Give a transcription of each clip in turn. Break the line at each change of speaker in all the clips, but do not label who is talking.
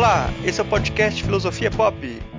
Olá, esse é o podcast Filosofia Pop.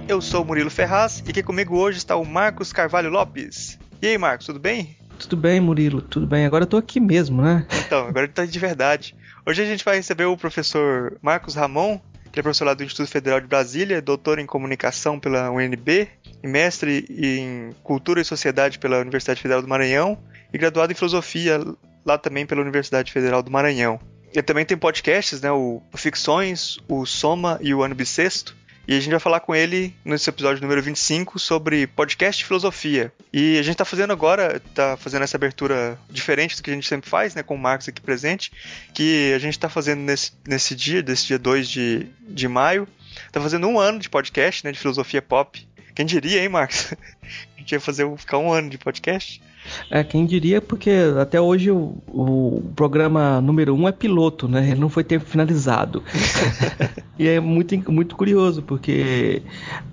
Eu sou Murilo Ferraz e aqui comigo hoje está o Marcos Carvalho Lopes. E aí, Marcos, tudo bem?
Tudo bem, Murilo, tudo bem. Agora eu tô aqui mesmo, né?
Então, agora ele tá de verdade. Hoje a gente vai receber o professor Marcos Ramon, que é professor lá do Instituto Federal de Brasília, doutor em comunicação pela UNB e mestre em cultura e sociedade pela Universidade Federal do Maranhão e graduado em filosofia lá também pela Universidade Federal do Maranhão. Ele também tem podcasts, né, o Ficções, o Soma e o Ano Bissexto. E a gente vai falar com ele nesse episódio número 25 sobre podcast e filosofia. E a gente está fazendo agora, está fazendo essa abertura diferente do que a gente sempre faz, né, com o Marcos aqui presente, que a gente está fazendo nesse, nesse dia, desse dia 2 de, de maio. Está fazendo um ano de podcast, né, de filosofia pop. Quem diria, hein, Marcos? A gente ia fazer ficar um ano de podcast.
É, quem diria, porque até hoje o, o programa número um é piloto, né? Ele não foi ter finalizado. e é muito, muito curioso, porque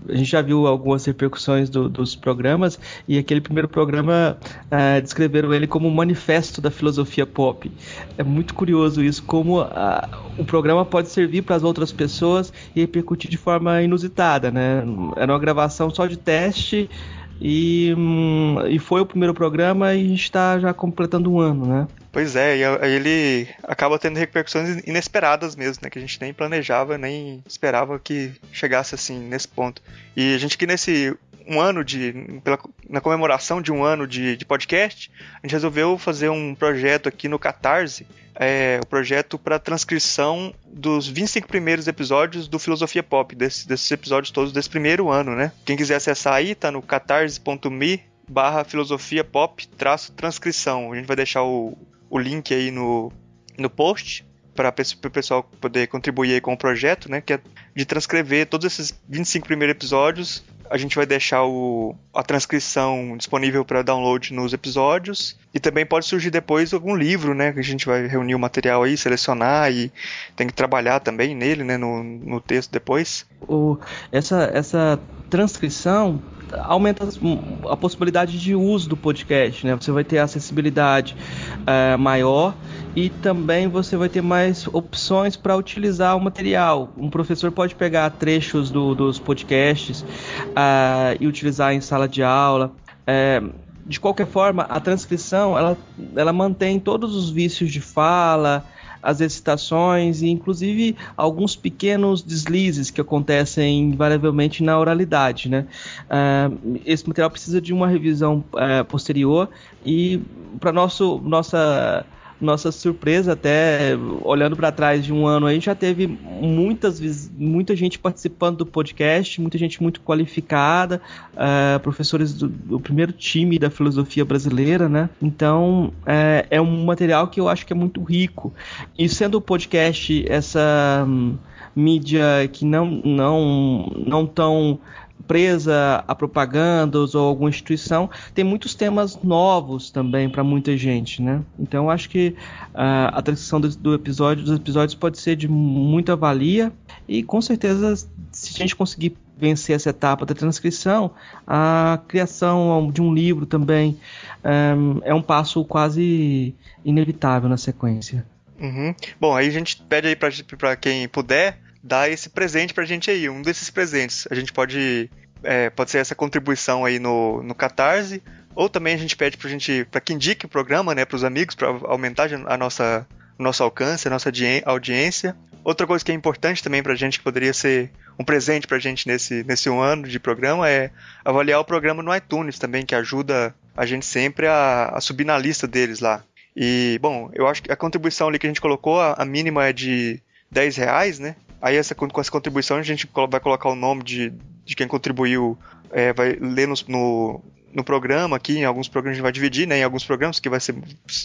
a gente já viu algumas repercussões do, dos programas, e aquele primeiro programa é, descreveram ele como um manifesto da filosofia pop. É muito curioso isso, como a, o programa pode servir para as outras pessoas e repercutir de forma inusitada, né? Era uma gravação só de teste e, hum, e foi o primeiro programa e está já completando um ano, né?
Pois é, e ele acaba tendo repercussões inesperadas mesmo, né? Que a gente nem planejava, nem esperava que chegasse assim nesse ponto. E a gente aqui nesse um ano de. Pela, na comemoração de um ano de, de podcast, a gente resolveu fazer um projeto aqui no Catarse é, o projeto para transcrição dos 25 primeiros episódios do Filosofia Pop, desse, desses episódios todos desse primeiro ano, né? Quem quiser acessar aí, tá no catarse.me barra filosofia pop traço transcrição. A gente vai deixar o, o link aí no, no post para o pessoal poder contribuir com o projeto, né? Que é de transcrever todos esses 25 primeiros episódios a gente vai deixar o, a transcrição disponível para download nos episódios. E também pode surgir depois algum livro, né? Que a gente vai reunir o material aí, selecionar e tem que trabalhar também nele, né? No, no texto depois.
O, essa, essa transcrição aumenta a possibilidade de uso do podcast, né? Você vai ter acessibilidade é, maior e também você vai ter mais opções para utilizar o material. Um professor pode pegar trechos do, dos podcasts uh, e utilizar em sala de aula. É, de qualquer forma, a transcrição ela, ela mantém todos os vícios de fala, as excitações e inclusive alguns pequenos deslizes que acontecem invariavelmente na oralidade, né? Uh, esse material precisa de uma revisão uh, posterior e para nosso nossa nossa surpresa, até olhando para trás de um ano, a gente já teve muitas, muita gente participando do podcast, muita gente muito qualificada, uh, professores do, do, primeiro time da filosofia brasileira, né? Então é, é um material que eu acho que é muito rico. E sendo o podcast essa hum, mídia que não não não tão presa a propagandas ou alguma instituição, tem muitos temas novos também para muita gente, né? Então acho que uh, a transcrição do, do, episódio, dos episódios pode ser de muita valia e com certeza se a gente conseguir vencer essa etapa da transcrição, a criação de um livro também um, é um passo quase inevitável na sequência.
Uhum. Bom, aí a gente pede aí para quem puder dar esse presente pra gente aí, um desses presentes. A gente pode. É, pode ser essa contribuição aí no, no Catarse, ou também a gente pede pra gente, para que indique o programa, né, pros amigos, para aumentar a nossa, o nosso alcance, a nossa audiência. Outra coisa que é importante também pra gente, que poderia ser um presente pra gente nesse, nesse um ano de programa, é avaliar o programa no iTunes também, que ajuda a gente sempre a, a subir na lista deles lá. E, bom, eu acho que a contribuição ali que a gente colocou, a, a mínima é de 10 reais, né? Aí essa, com essa contribuição a gente vai colocar o nome de, de quem contribuiu, é, vai ler no, no, no, programa aqui, em alguns programas a gente vai dividir, né, em alguns programas, que vai ser,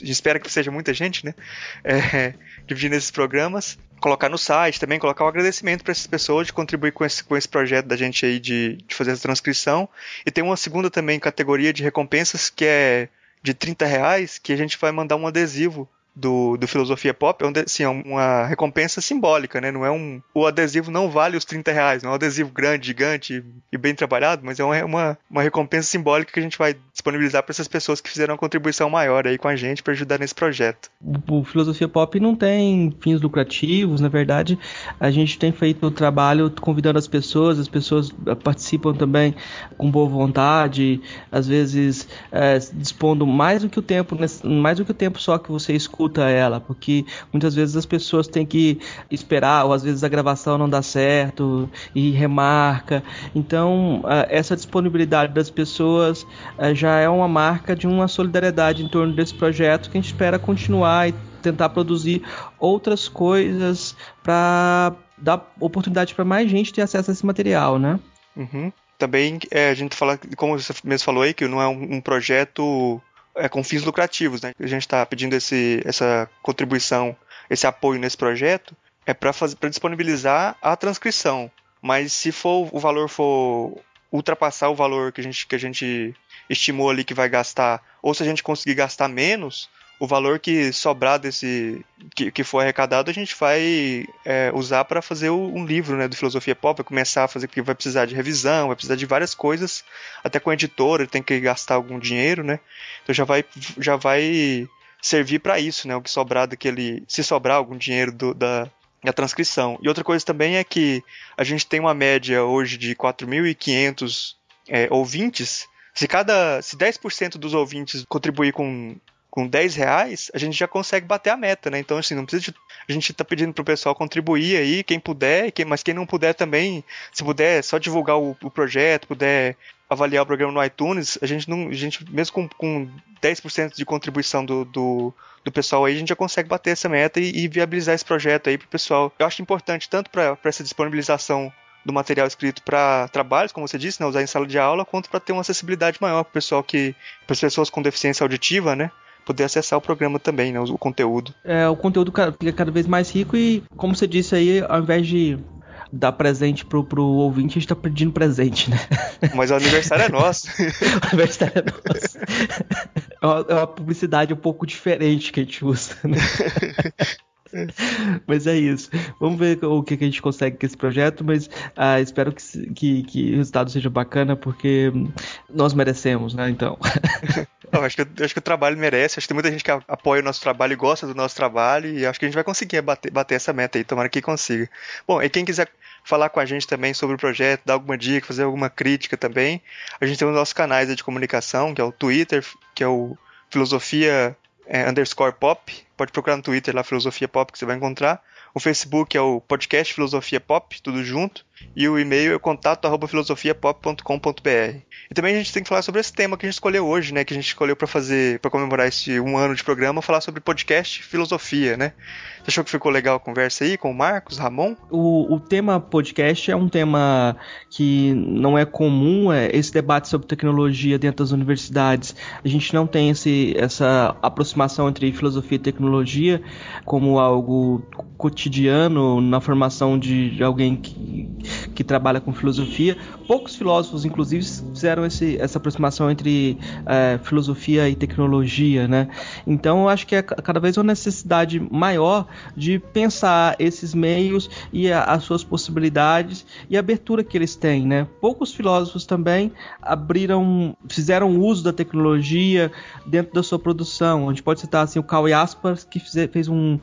espera que seja muita gente, né, é, dividir nesses programas, colocar no site também, colocar o um agradecimento para essas pessoas de contribuir com esse, com esse projeto da gente aí de, de fazer essa transcrição, e tem uma segunda também categoria de recompensas que é de 30 reais, que a gente vai mandar um adesivo do, do Filosofia Pop é assim, é uma recompensa simbólica, né? Não é um, o adesivo não vale os 30 reais, não é um adesivo grande, gigante e bem trabalhado, mas é uma, uma, uma recompensa simbólica que a gente vai disponibilizar para essas pessoas que fizeram uma contribuição maior aí com a gente para ajudar nesse projeto.
O Filosofia Pop não tem fins lucrativos, na verdade, a gente tem feito o trabalho convidando as pessoas, as pessoas participam também com boa vontade, às vezes é, dispondo mais do que o tempo, mais do que o tempo só que você escuta ela, porque muitas vezes as pessoas têm que esperar, ou às vezes a gravação não dá certo e remarca. Então, essa disponibilidade das pessoas já é uma marca de uma solidariedade em torno desse projeto que a gente espera continuar e tentar produzir outras coisas para dar oportunidade para mais gente ter acesso a esse material, né?
Uhum. Também é, a gente fala, como você mesmo falou aí, que não é um, um projeto é, com fins lucrativos, né? A gente está pedindo esse, essa contribuição, esse apoio nesse projeto, é para disponibilizar a transcrição. Mas se for o valor for ultrapassar o valor que a gente, que a gente estimou ali que vai gastar, ou se a gente conseguir gastar menos, o valor que sobrar desse que, que for arrecadado a gente vai é, usar para fazer um livro né, do filosofia pop vai começar a fazer porque vai precisar de revisão vai precisar de várias coisas até com a editora tem que gastar algum dinheiro né então já vai já vai servir para isso né o que sobrar daquele se sobrar algum dinheiro do, da da transcrição. E outra coisa também é que a gente tem uma média hoje de 4.500 é, ouvintes. Se cada se 10% dos ouvintes contribuir com com 10 reais, a gente já consegue bater a meta, né? Então, assim, não precisa de, A gente tá pedindo pro pessoal contribuir aí, quem puder, quem, mas quem não puder também, se puder só divulgar o, o projeto, puder avaliar o programa no iTunes, a gente não. A gente, mesmo com, com 10% de contribuição do, do, do, pessoal aí, a gente já consegue bater essa meta e, e viabilizar esse projeto aí pro pessoal. Eu acho importante tanto para essa disponibilização do material escrito para trabalhos, como você disse, né, usar em sala de aula, quanto para ter uma acessibilidade maior para pessoal que, para as pessoas com deficiência auditiva, né, poder acessar o programa também, né, o, conteúdo.
É, o conteúdo fica cada vez mais rico e, como você disse aí, ao invés de dar presente pro, pro ouvinte, a gente tá pedindo presente, né?
Mas o aniversário é nosso.
o aniversário é nosso. É uma, é uma, publicidade um pouco diferente que a gente usa, né? mas é isso. Vamos ver o que, que, a gente consegue com esse projeto, mas ah, espero que, que, que, o resultado seja bacana, porque nós merecemos, né? Então.
Acho, que, acho que o trabalho merece. Acho que tem muita gente que apoia o nosso trabalho e gosta do nosso trabalho, e acho que a gente vai conseguir bater, bater essa meta aí. Tomara que consiga. Bom, e quem quiser falar com a gente também sobre o projeto, dar alguma dica, fazer alguma crítica também, a gente tem os nossos canais de comunicação, que é o Twitter, que é o Filosofia é, underscore pop. Pode procurar no Twitter lá, Filosofia Pop, que você vai encontrar. O Facebook é o podcast Filosofia Pop, tudo junto. E o e-mail é contato filosofiapop.com.br. E também a gente tem que falar sobre esse tema que a gente escolheu hoje, né? Que a gente escolheu para fazer, para comemorar esse um ano de programa, falar sobre podcast filosofia, né? Você achou que ficou legal a conversa aí com o Marcos, Ramon?
O, o tema podcast é um tema que não é comum, é esse debate sobre tecnologia dentro das universidades. A gente não tem esse, essa aproximação entre filosofia e tecnologia como algo cotidiano na formação de alguém que, que trabalha com filosofia. Poucos filósofos, inclusive, fizeram esse, essa aproximação entre é, filosofia e tecnologia, né? Então, eu acho que é cada vez uma necessidade maior de pensar esses meios e a, as suas possibilidades e a abertura que eles têm, né? Poucos filósofos também abriram, fizeram uso da tecnologia dentro da sua produção. A gente pode citar assim o Karl Jaspers que fez um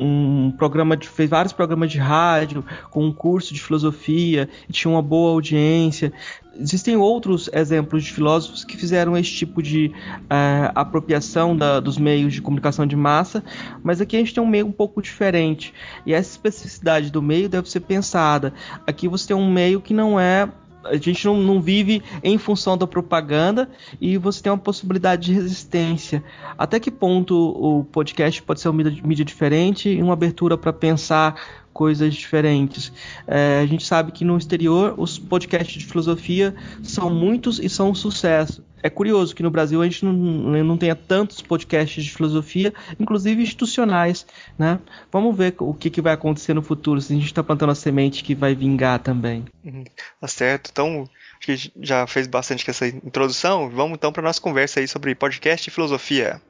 um programa de, fez vários programas de rádio com um curso de filosofia e tinha uma boa audiência. Existem outros exemplos de filósofos que fizeram esse tipo de uh, apropriação da, dos meios de comunicação de massa, mas aqui a gente tem um meio um pouco diferente e essa especificidade do meio deve ser pensada. Aqui você tem um meio que não é a gente não, não, vive em função da propaganda e você tem uma possibilidade de resistência. Até que ponto o podcast pode ser uma mídia, diferente e uma abertura para pensar coisas diferentes? É, a gente sabe que no exterior os podcasts de filosofia são muitos e são um sucesso é curioso que no Brasil a gente não, né, não tenha tantos podcasts de filosofia, inclusive institucionais, né? Vamos ver o que, que vai acontecer no futuro, se a gente está plantando a semente que vai vingar também.
Uhum. Tá certo. Então, acho que já fez bastante com essa introdução. Vamos então para nossa conversa aí sobre podcast e filosofia.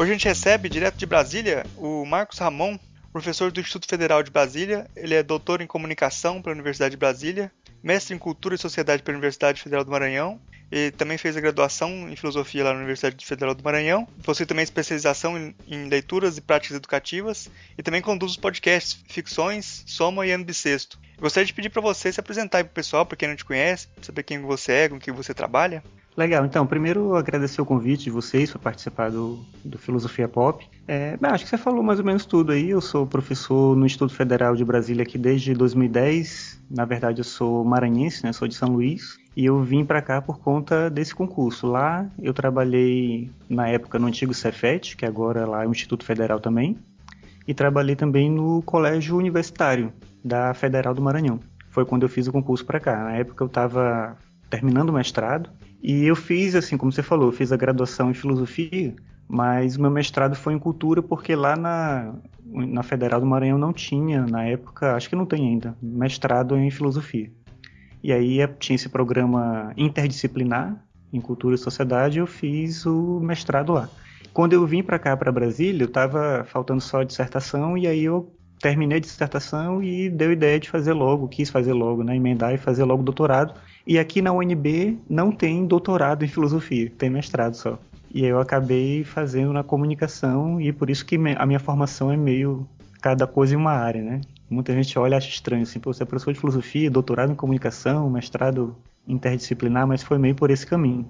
Hoje a gente recebe direto de Brasília o Marcos Ramon, professor do Instituto Federal de Brasília. Ele é doutor em comunicação pela Universidade de Brasília, mestre em cultura e sociedade pela Universidade Federal do Maranhão. E também fez a graduação em filosofia lá na Universidade Federal do Maranhão. Possui também especialização em, leituras e práticas educativas. E também conduz os podcasts Ficções, Soma e Ano Bissexto. Gostaria de pedir para você se apresentar aí pro pessoal, para quem não te conhece, saber quem você é, com quem você trabalha.
Legal, então, primeiro agradecer o convite de vocês para participar do, do Filosofia Pop. É, bem, acho que você falou mais ou menos tudo aí. Eu sou professor no Instituto Federal de Brasília aqui desde 2010. Na verdade, eu sou maranhense, né? Sou de São Luís. E eu vim para cá por conta desse concurso. Lá eu trabalhei na época no antigo Cefet, que agora lá é o Instituto Federal também. E trabalhei também no Colégio Universitário da Federal do Maranhão. Foi quando eu fiz o concurso para cá. Na época eu estava terminando o mestrado e eu fiz, assim, como você falou, eu fiz a graduação em filosofia, mas meu mestrado foi em cultura porque lá na, na Federal do Maranhão não tinha, na época, acho que não tem ainda, mestrado em filosofia. E aí tinha esse programa interdisciplinar em cultura e sociedade, eu fiz o mestrado lá. Quando eu vim para cá, para Brasília, eu estava faltando só a dissertação e aí eu terminei a dissertação e deu ideia de fazer logo, quis fazer logo, né, emendar e fazer logo doutorado. E aqui na UNB não tem doutorado em filosofia, tem mestrado só. E eu acabei fazendo na comunicação e por isso que a minha formação é meio cada coisa em uma área, né? Muita gente olha e acha estranho, assim, pô, você é professor de filosofia, doutorado em comunicação, mestrado interdisciplinar, mas foi meio por esse caminho.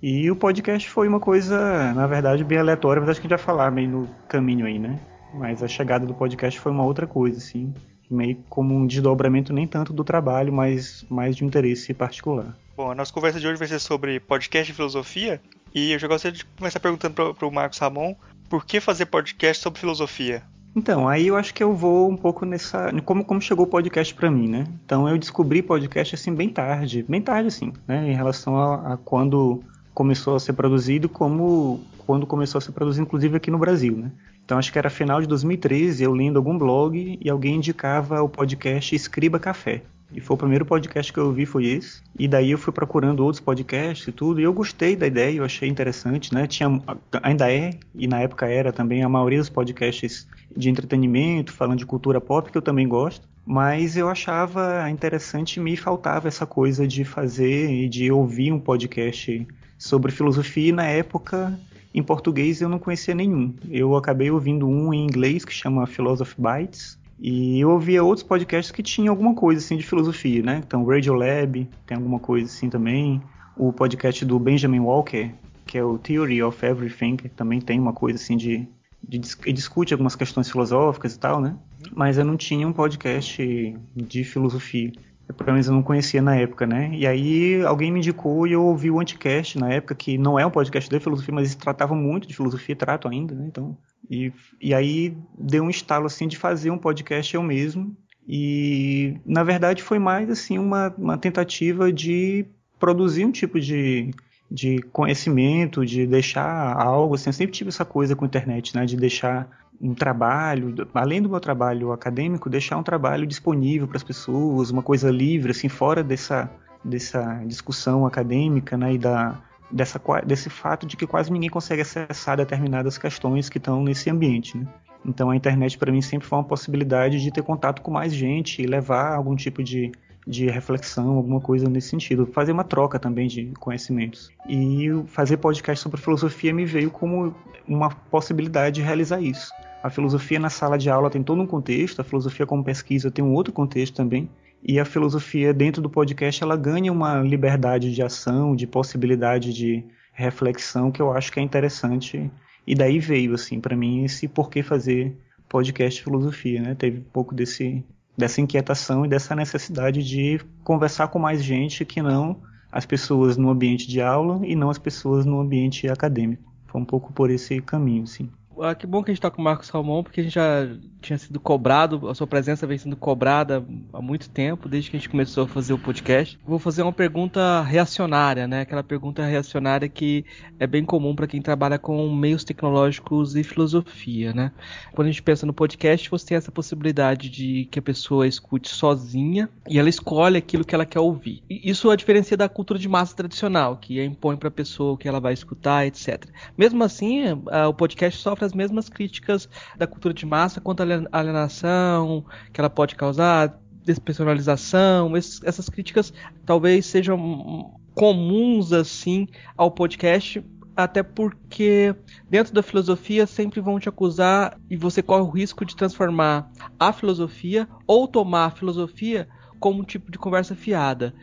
E o podcast foi uma coisa, na verdade, bem aleatória, mas acho que a gente vai falar meio no caminho aí, né? Mas a chegada do podcast foi uma outra coisa, assim meio como um desdobramento nem tanto do trabalho, mas mais de um interesse particular.
Bom, a nossa conversa de hoje vai ser sobre podcast e filosofia, e eu já gostaria de começar perguntando para o Marcos Ramon por que fazer podcast sobre filosofia?
Então, aí eu acho que eu vou um pouco nessa. Como, como chegou o podcast para mim, né? Então eu descobri podcast assim bem tarde, bem tarde assim, né? Em relação a, a quando começou a ser produzido, como quando começou a ser produzido, inclusive aqui no Brasil, né? Então acho que era final de 2013, eu lendo algum blog e alguém indicava o podcast Escriba Café. E foi o primeiro podcast que eu ouvi foi esse. E daí eu fui procurando outros podcasts e tudo. E eu gostei da ideia, eu achei interessante, né? Tinha, ainda é, e na época era também, a maioria dos podcasts de entretenimento, falando de cultura pop, que eu também gosto. Mas eu achava interessante, me faltava essa coisa de fazer e de ouvir um podcast sobre filosofia. E na época em português eu não conhecia nenhum. Eu acabei ouvindo um em inglês que chama Philosophy Bites. E eu ouvia outros podcasts que tinham alguma coisa assim de filosofia, né? Então, Radiolab tem alguma coisa assim também. O podcast do Benjamin Walker, que é o Theory of Everything, que também tem uma coisa assim de, de, de discute algumas questões filosóficas e tal, né? Mas eu não tinha um podcast de filosofia pelo menos eu não conhecia na época, né? E aí alguém me indicou e eu ouvi o Anticast na época, que não é um podcast de filosofia, mas eles tratavam muito de filosofia, trato ainda, né? Então, e, e aí deu um estalo assim de fazer um podcast eu mesmo. E na verdade foi mais assim uma, uma tentativa de produzir um tipo de, de conhecimento, de deixar algo assim. Eu sempre tive essa coisa com a internet, né? De deixar um trabalho, além do meu trabalho acadêmico, deixar um trabalho disponível para as pessoas, uma coisa livre, assim, fora dessa, dessa discussão acadêmica, né, e da, dessa, desse fato de que quase ninguém consegue acessar determinadas questões que estão nesse ambiente, né. Então a internet para mim sempre foi uma possibilidade de ter contato com mais gente e levar algum tipo de, de reflexão, alguma coisa nesse sentido. Fazer uma troca também de conhecimentos. E fazer podcast sobre filosofia me veio como uma possibilidade de realizar isso. A filosofia na sala de aula tem todo um contexto, a filosofia como pesquisa tem um outro contexto também, e a filosofia dentro do podcast ela ganha uma liberdade de ação, de possibilidade de reflexão que eu acho que é interessante. E daí veio assim para mim esse porquê fazer podcast filosofia, né? Teve um pouco desse dessa inquietação e dessa necessidade de conversar com mais gente que não as pessoas no ambiente de aula e não as pessoas no ambiente acadêmico. Foi um pouco por esse caminho, sim
ah, que bom que a gente está com o Marcos Salmão, porque a gente já tinha sido cobrado, a sua presença vem sendo cobrada há muito tempo, desde que a gente começou a fazer o podcast. Vou fazer uma pergunta reacionária, né? Aquela pergunta reacionária que é bem comum para quem trabalha com meios tecnológicos e filosofia, né? Quando a gente pensa no podcast, você tem essa possibilidade de que a pessoa escute sozinha e ela escolhe aquilo que ela quer ouvir. Isso é a diferença da cultura de massa tradicional, que impõe para a pessoa o que ela vai escutar, etc. Mesmo assim, o podcast sofre as mesmas críticas da cultura de massa quanto a alienação que ela pode causar, despersonalização, essas críticas talvez sejam comuns assim ao podcast, até porque dentro da filosofia sempre vão te acusar e você corre o risco de transformar a filosofia ou tomar a filosofia como um tipo de conversa fiada.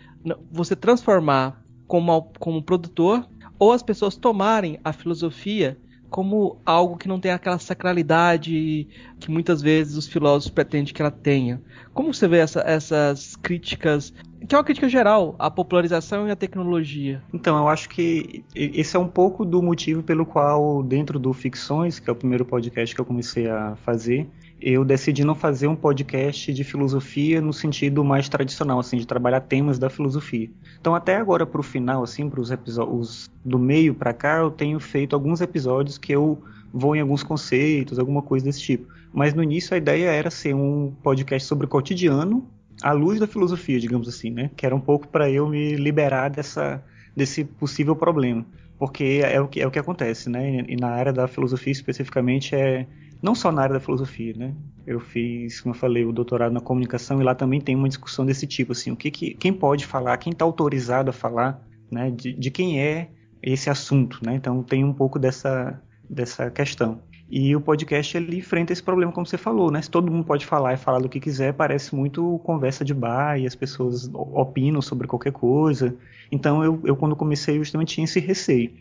Você transformar como, como produtor ou as pessoas tomarem a filosofia como algo que não tem aquela sacralidade que muitas vezes os filósofos pretendem que ela tenha. Como você vê essa, essas críticas, que é uma crítica geral, à popularização e à tecnologia?
Então, eu acho que esse é um pouco do motivo pelo qual, dentro do Ficções, que é o primeiro podcast que eu comecei a fazer, eu decidi não fazer um podcast de filosofia no sentido mais tradicional, assim, de trabalhar temas da filosofia. Então, até agora, para o final, assim, para os do meio para cá, eu tenho feito alguns episódios que eu vou em alguns conceitos, alguma coisa desse tipo. Mas no início a ideia era ser um podcast sobre o cotidiano, à luz da filosofia, digamos assim, né? Que era um pouco para eu me liberar dessa, desse possível problema. Porque é o que, é o que acontece, né? E na área da filosofia especificamente é não só na área da filosofia, né? Eu fiz, como eu falei, o doutorado na comunicação e lá também tem uma discussão desse tipo, assim, o que, que quem pode falar, quem está autorizado a falar, né? De, de, quem é esse assunto, né? Então tem um pouco dessa dessa questão. E o podcast ele enfrenta esse problema, como você falou, né? Se todo mundo pode falar e falar do que quiser, parece muito conversa de bar e as pessoas opinam sobre qualquer coisa. Então eu, eu quando comecei justamente tinha esse receio.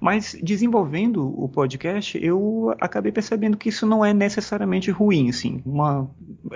Mas desenvolvendo o podcast, eu acabei percebendo que isso não é necessariamente ruim, assim. Uma,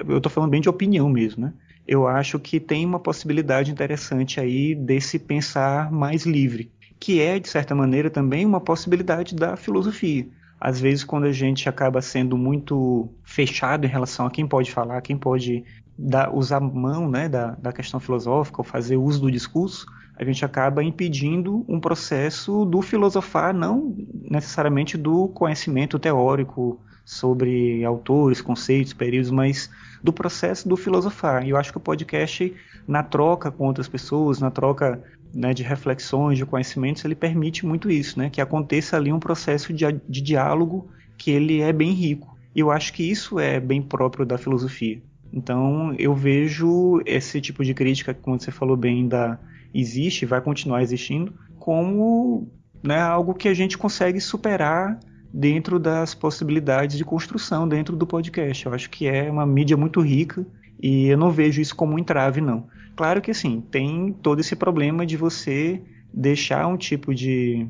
eu estou falando bem de opinião mesmo, né? Eu acho que tem uma possibilidade interessante aí desse pensar mais livre, que é de certa maneira também uma possibilidade da filosofia. Às vezes, quando a gente acaba sendo muito fechado em relação a quem pode falar, quem pode dar, usar mão né, da, da questão filosófica ou fazer uso do discurso, a gente acaba impedindo um processo do filosofar, não necessariamente do conhecimento teórico sobre autores, conceitos, períodos, mas do processo do filosofar. E eu acho que o podcast, na troca com outras pessoas, na troca né, de reflexões, de conhecimentos, ele permite muito isso, né, que aconteça ali um processo de, de diálogo que ele é bem rico. E eu acho que isso é bem próprio da filosofia. Então eu vejo esse tipo de crítica, como você falou bem, da existe, vai continuar existindo, como né, algo que a gente consegue superar dentro das possibilidades de construção dentro do podcast. Eu acho que é uma mídia muito rica e eu não vejo isso como um entrave, não. Claro que assim, tem todo esse problema de você deixar um tipo de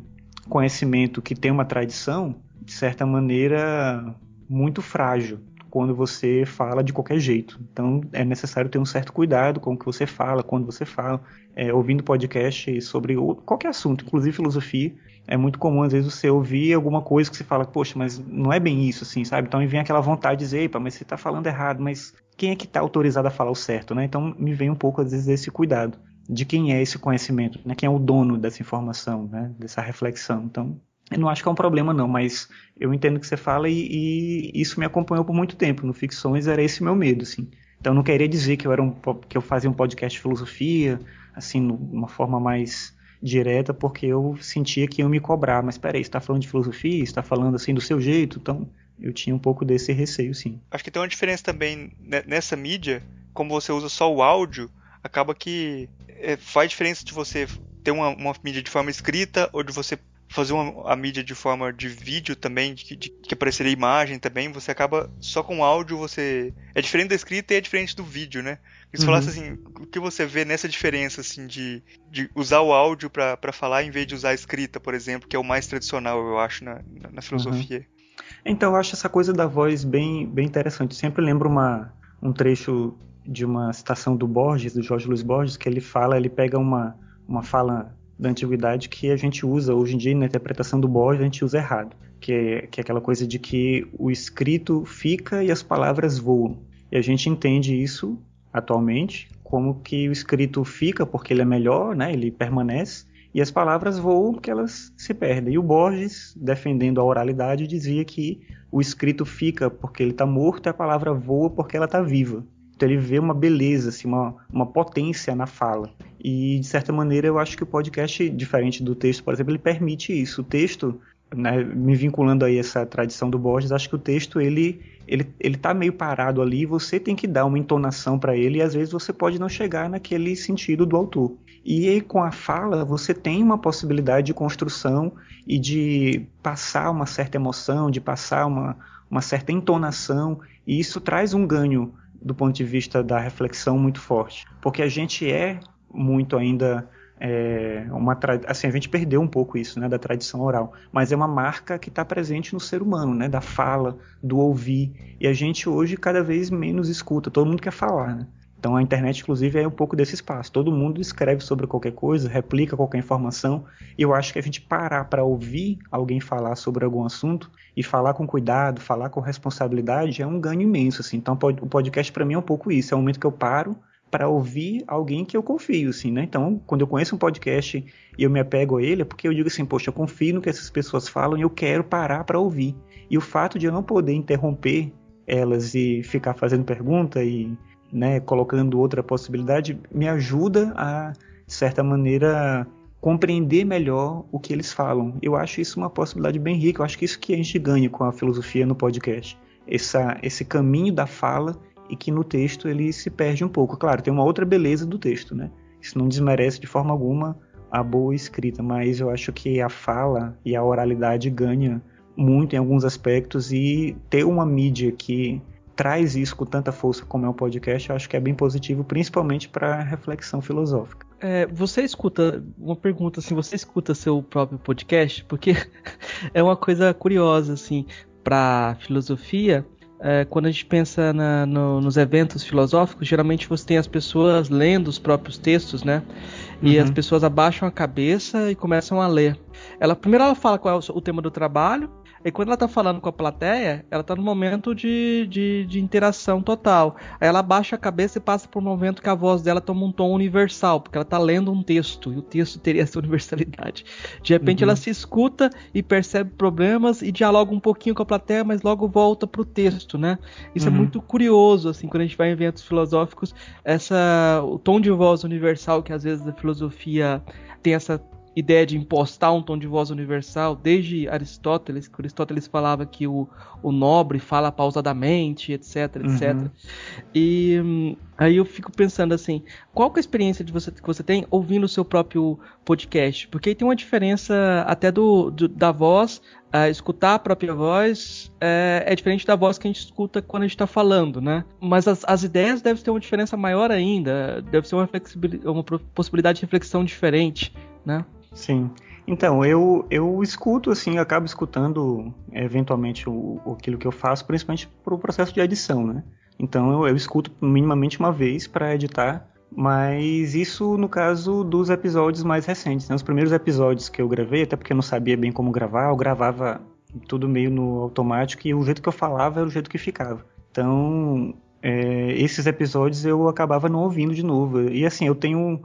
conhecimento que tem uma tradição, de certa maneira, muito frágil quando você fala de qualquer jeito. Então é necessário ter um certo cuidado com o que você fala, quando você fala. É, ouvindo podcast sobre qualquer assunto, inclusive filosofia, é muito comum às vezes você ouvir alguma coisa que você fala, poxa, mas não é bem isso, assim, sabe? Então me vem aquela vontade de dizer, epa, mas você está falando errado, mas quem é que está autorizado a falar o certo, né? Então me vem um pouco às vezes esse cuidado de quem é esse conhecimento, né? Quem é o dono dessa informação, né? Dessa reflexão. Então eu não acho que é um problema, não, mas eu entendo o que você fala e, e, isso me acompanhou por muito tempo. No Ficções era esse meu medo, assim. Então não queria dizer que eu era um, que eu fazia um podcast de filosofia, assim, uma forma mais direta, porque eu sentia que iam me cobrar. Mas peraí, você está falando de filosofia, está falando assim do seu jeito, então eu tinha um pouco desse receio, sim.
Acho que tem uma diferença também nessa mídia, como você usa só o áudio, acaba que é, faz diferença de você ter uma, uma mídia de forma escrita ou de você fazer uma, a mídia de forma de vídeo também, de, de, que apareceria imagem também, você acaba só com áudio, você. É diferente da escrita e é diferente do vídeo, né? Se uhum. falasse assim, o que você vê nessa diferença, assim, de, de usar o áudio para falar em vez de usar a escrita, por exemplo, que é o mais tradicional, eu acho, na, na filosofia. Uhum.
Então, eu acho essa coisa da voz bem, bem interessante. Eu sempre lembro uma, um trecho de uma citação do Borges, do Jorge Luiz Borges, que ele fala, ele pega uma, uma fala da antiguidade que a gente usa hoje em dia na interpretação do Borges, a gente usa errado, que é, que é aquela coisa de que o escrito fica e as palavras voam. E a gente entende isso atualmente como que o escrito fica porque ele é melhor, né? Ele permanece e as palavras voam porque elas se perdem. E o Borges, defendendo a oralidade, dizia que o escrito fica porque ele está morto e a palavra voa porque ela está viva. Então ele vê uma beleza, assim, uma, uma potência na fala. E, de certa maneira, eu acho que o podcast, diferente do texto, por exemplo, ele permite isso. O texto, né, me vinculando aí essa tradição do Borges, acho que o texto, ele ele, ele tá meio parado ali, você tem que dar uma entonação para ele e às vezes você pode não chegar naquele sentido do autor. E aí, com a fala, você tem uma possibilidade de construção e de passar uma certa emoção, de passar uma, uma certa entonação, e isso traz um ganho do ponto de vista da reflexão muito forte, porque a gente é muito ainda é, uma assim a gente perdeu um pouco isso, né, da tradição oral, mas é uma marca que está presente no ser humano, né, da fala, do ouvir, e a gente hoje cada vez menos escuta, todo mundo quer falar, né? Então a internet, inclusive, é um pouco desse espaço. Todo mundo escreve sobre qualquer coisa, replica qualquer informação. E eu acho que a gente parar para ouvir alguém falar sobre algum assunto e falar com cuidado, falar com responsabilidade é um ganho imenso. Assim. Então o podcast para mim é um pouco isso. É o momento que eu paro para ouvir alguém que eu confio, assim, né? Então, quando eu conheço um podcast e eu me apego a ele, é porque eu digo assim, poxa, eu confio no que essas pessoas falam e eu quero parar para ouvir. E o fato de eu não poder interromper elas e ficar fazendo pergunta e né, colocando outra possibilidade, me ajuda a, de certa maneira, compreender melhor o que eles falam. Eu acho isso uma possibilidade bem rica. Eu acho que isso que a gente ganha com a filosofia no podcast. Essa, esse caminho da fala e que no texto ele se perde um pouco. Claro, tem uma outra beleza do texto, né? Isso não desmerece de forma alguma a boa escrita, mas eu acho que a fala e a oralidade ganha muito em alguns aspectos e ter uma mídia que traz isso com tanta força como é o podcast, eu acho que é bem positivo, principalmente para reflexão filosófica.
É, você escuta, uma pergunta assim, você escuta seu próprio podcast? Porque é uma coisa curiosa, assim, para filosofia, é, quando a gente pensa na, no, nos eventos filosóficos, geralmente você tem as pessoas lendo os próprios textos, né? E uhum. as pessoas abaixam a cabeça e começam a ler. Ela primeiro ela fala qual é o, o tema do trabalho, e quando ela tá falando com a plateia, ela tá no momento de, de, de, interação total. Aí ela abaixa a cabeça e passa por um momento que a voz dela toma um tom universal, porque ela tá lendo um texto, e o texto teria essa universalidade. De repente uhum. ela se escuta e percebe problemas e dialoga um pouquinho com a plateia, mas logo volta pro texto, né? Isso é uhum. é muito curioso, assim, quando a gente vai em eventos filosóficos, essa, o tom de voz universal que às vezes a filosofia tem essa ideia de impostar um tom de voz universal, desde Aristóteles, que Aristóteles falava que o, o nobre fala pausadamente, etc, etc. Uhum. E hum, aí eu fico pensando assim, qual que é a experiência de você, que você tem ouvindo o seu próprio podcast? Porque aí tem uma diferença até do, do da voz, uh, escutar a própria voz é, é, diferente da voz que a gente escuta quando a gente está falando, né? Mas as, as, ideias devem ter uma diferença maior ainda, deve ser uma, uma possibilidade de reflexão diferente, né?
Sim. Então, eu, eu escuto, assim, eu acabo escutando eventualmente o, aquilo que eu faço, principalmente para o processo de edição, né? Então, eu, eu escuto minimamente uma vez para editar, mas isso no caso dos episódios mais recentes, né? Os primeiros episódios que eu gravei, até porque eu não sabia bem como gravar, eu gravava tudo meio no automático e o jeito que eu falava era o jeito que ficava. Então, é, esses episódios eu acabava não ouvindo de novo. E assim, eu tenho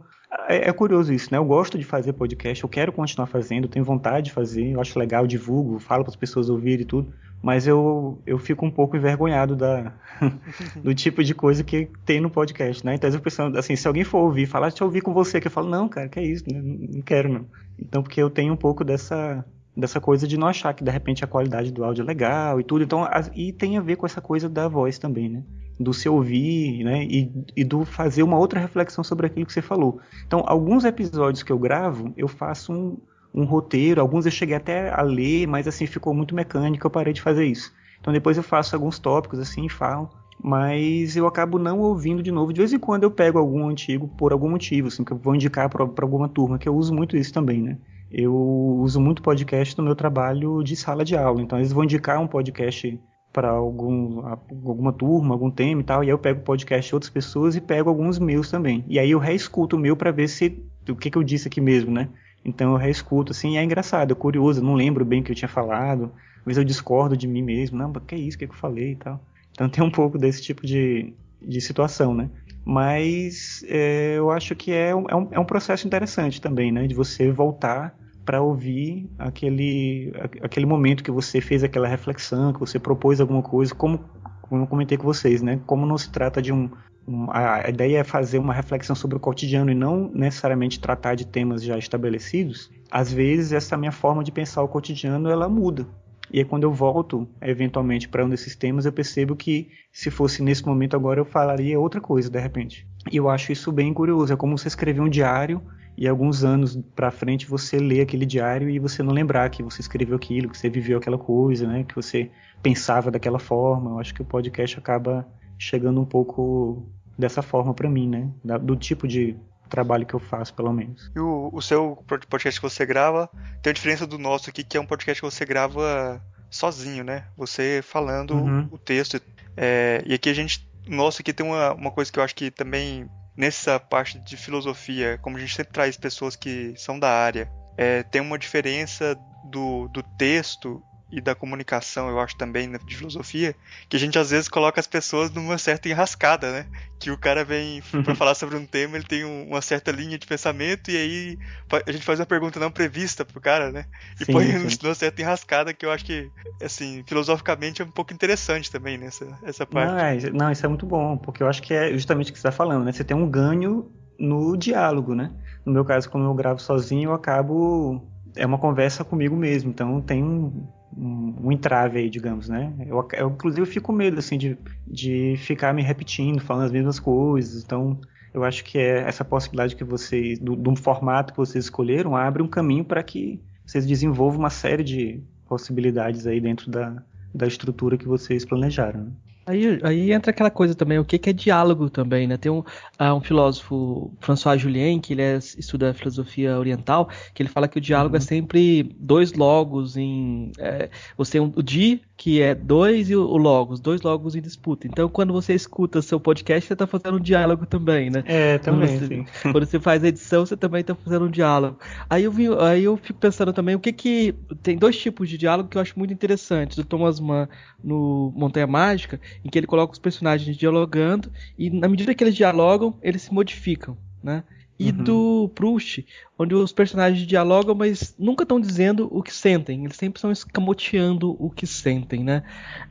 é, é, curioso isso, né? Eu gosto de fazer podcast, eu quero continuar fazendo, tenho vontade de fazer, eu acho legal, divulgo, falo para as pessoas ouvirem e tudo, mas eu, eu fico um pouco envergonhado da, do tipo de coisa que tem no podcast, né? Então eu pensando, assim, se alguém for ouvir, falar, deixa eu ouvir com você, que eu falo, não, cara, que é isso, né? não quero não. Então, porque eu tenho um pouco dessa, dessa coisa de não achar que de repente a qualidade do áudio é legal e tudo, então, e tem a ver com essa coisa da voz também, né? Do se ouvir, né, e, e, do fazer uma outra reflexão sobre aquilo que você falou. Então, alguns episódios que eu gravo, eu faço um, um roteiro, alguns eu cheguei até a ler, mas assim, ficou muito mecânico, eu parei de fazer isso. Então depois eu faço alguns tópicos assim e falo, mas eu acabo não ouvindo de novo. De vez em quando eu pego algum antigo por algum motivo, assim, que eu vou indicar para alguma turma, que eu uso muito isso também, né? Eu uso muito podcast no meu trabalho de sala de aula, então vezes vou indicar um podcast para algum, alguma turma, algum tema e tal, e aí eu pego o podcast de outras pessoas e pego alguns meus também. E aí eu reescuto o meu para ver se o que, que eu disse aqui mesmo, né? Então eu reescuto, assim, e é engraçado, é curioso, não lembro bem o que eu tinha falado, às vezes eu discordo de mim mesmo, não, que é isso, que, é que eu falei e tal. Então tem um pouco desse tipo de, de situação, né? Mas é, eu acho que é é, um, é um processo interessante também, né? De você voltar para ouvir aquele, aquele momento que você fez aquela reflexão, que você propôs alguma coisa, como, como eu comentei com vocês, né? Como não se trata de um, um, a ideia é fazer uma reflexão sobre o cotidiano e não necessariamente tratar de temas já estabelecidos. Às vezes essa minha forma de pensar o cotidiano ela muda. E aí quando eu volto eventualmente para um desses temas, eu percebo que se fosse nesse momento agora eu falaria outra coisa de repente. E eu acho isso bem curioso. É como você escrever um diário e alguns anos para frente você lê aquele diário e você não lembrar que você escreveu aquilo, que você viveu aquela coisa, né? Que você pensava daquela forma. Eu acho que o podcast acaba chegando um pouco dessa forma para mim, né? do tipo de trabalho que eu faço, pelo menos.
E o, o seu podcast que você grava tem a diferença do nosso aqui, que é um podcast que você grava sozinho, né? Você falando uhum. o texto. É, e aqui a gente. Nosso aqui tem uma, uma coisa que eu acho que também nessa parte de filosofia, como a gente sempre traz pessoas que são da área, é, tem uma diferença do, do texto e da comunicação, eu acho também, né, de filosofia, que a gente às vezes coloca as pessoas numa certa enrascada, né? Que o cara vem para uhum. falar sobre um tema, ele tem uma certa linha de pensamento e aí a gente faz uma pergunta não prevista pro cara, né? E sim, põe sim. numa certa enrascada que eu acho que, assim, filosoficamente é um pouco interessante também nessa né, essa parte.
Não, é, não, isso é muito bom, porque eu acho que é justamente o que você está falando, né? Você tem um ganho no diálogo, né? No meu caso, quando eu gravo sozinho, eu acabo é uma conversa comigo mesmo, então tem um um, um, entrave aí, digamos, né? Eu, eu inclusive fico com medo assim de, de ficar me repetindo, falando as mesmas coisas. Então, eu acho que é essa possibilidade que vocês, do, do formato que vocês escolheram, abre um caminho para que vocês desenvolvam uma série de possibilidades aí dentro da, da estrutura que vocês planejaram.
Aí, aí entra aquela coisa também, o que, que é diálogo também, né? Tem um, uh, um filósofo, François Julien, que ele é, estuda filosofia oriental, que ele fala que o diálogo é uhum. é sempre dois logos em... É, você um, o di que é dois e o logos, dois logos em disputa. Então, quando você escuta seu podcast, você está fazendo um diálogo também, né?
É, também.
Quando você, quando você faz a edição, você também está fazendo um diálogo. Aí eu, vi, aí eu fico pensando também o que que. Tem dois tipos de diálogo que eu acho muito interessantes. Do Thomas Mann no Montanha Mágica, em que ele coloca os personagens dialogando e, na medida que eles dialogam, eles se modificam, né? E uhum. do Proust, onde os personagens dialogam, mas nunca estão dizendo o que sentem, eles sempre estão escamoteando o que sentem, né?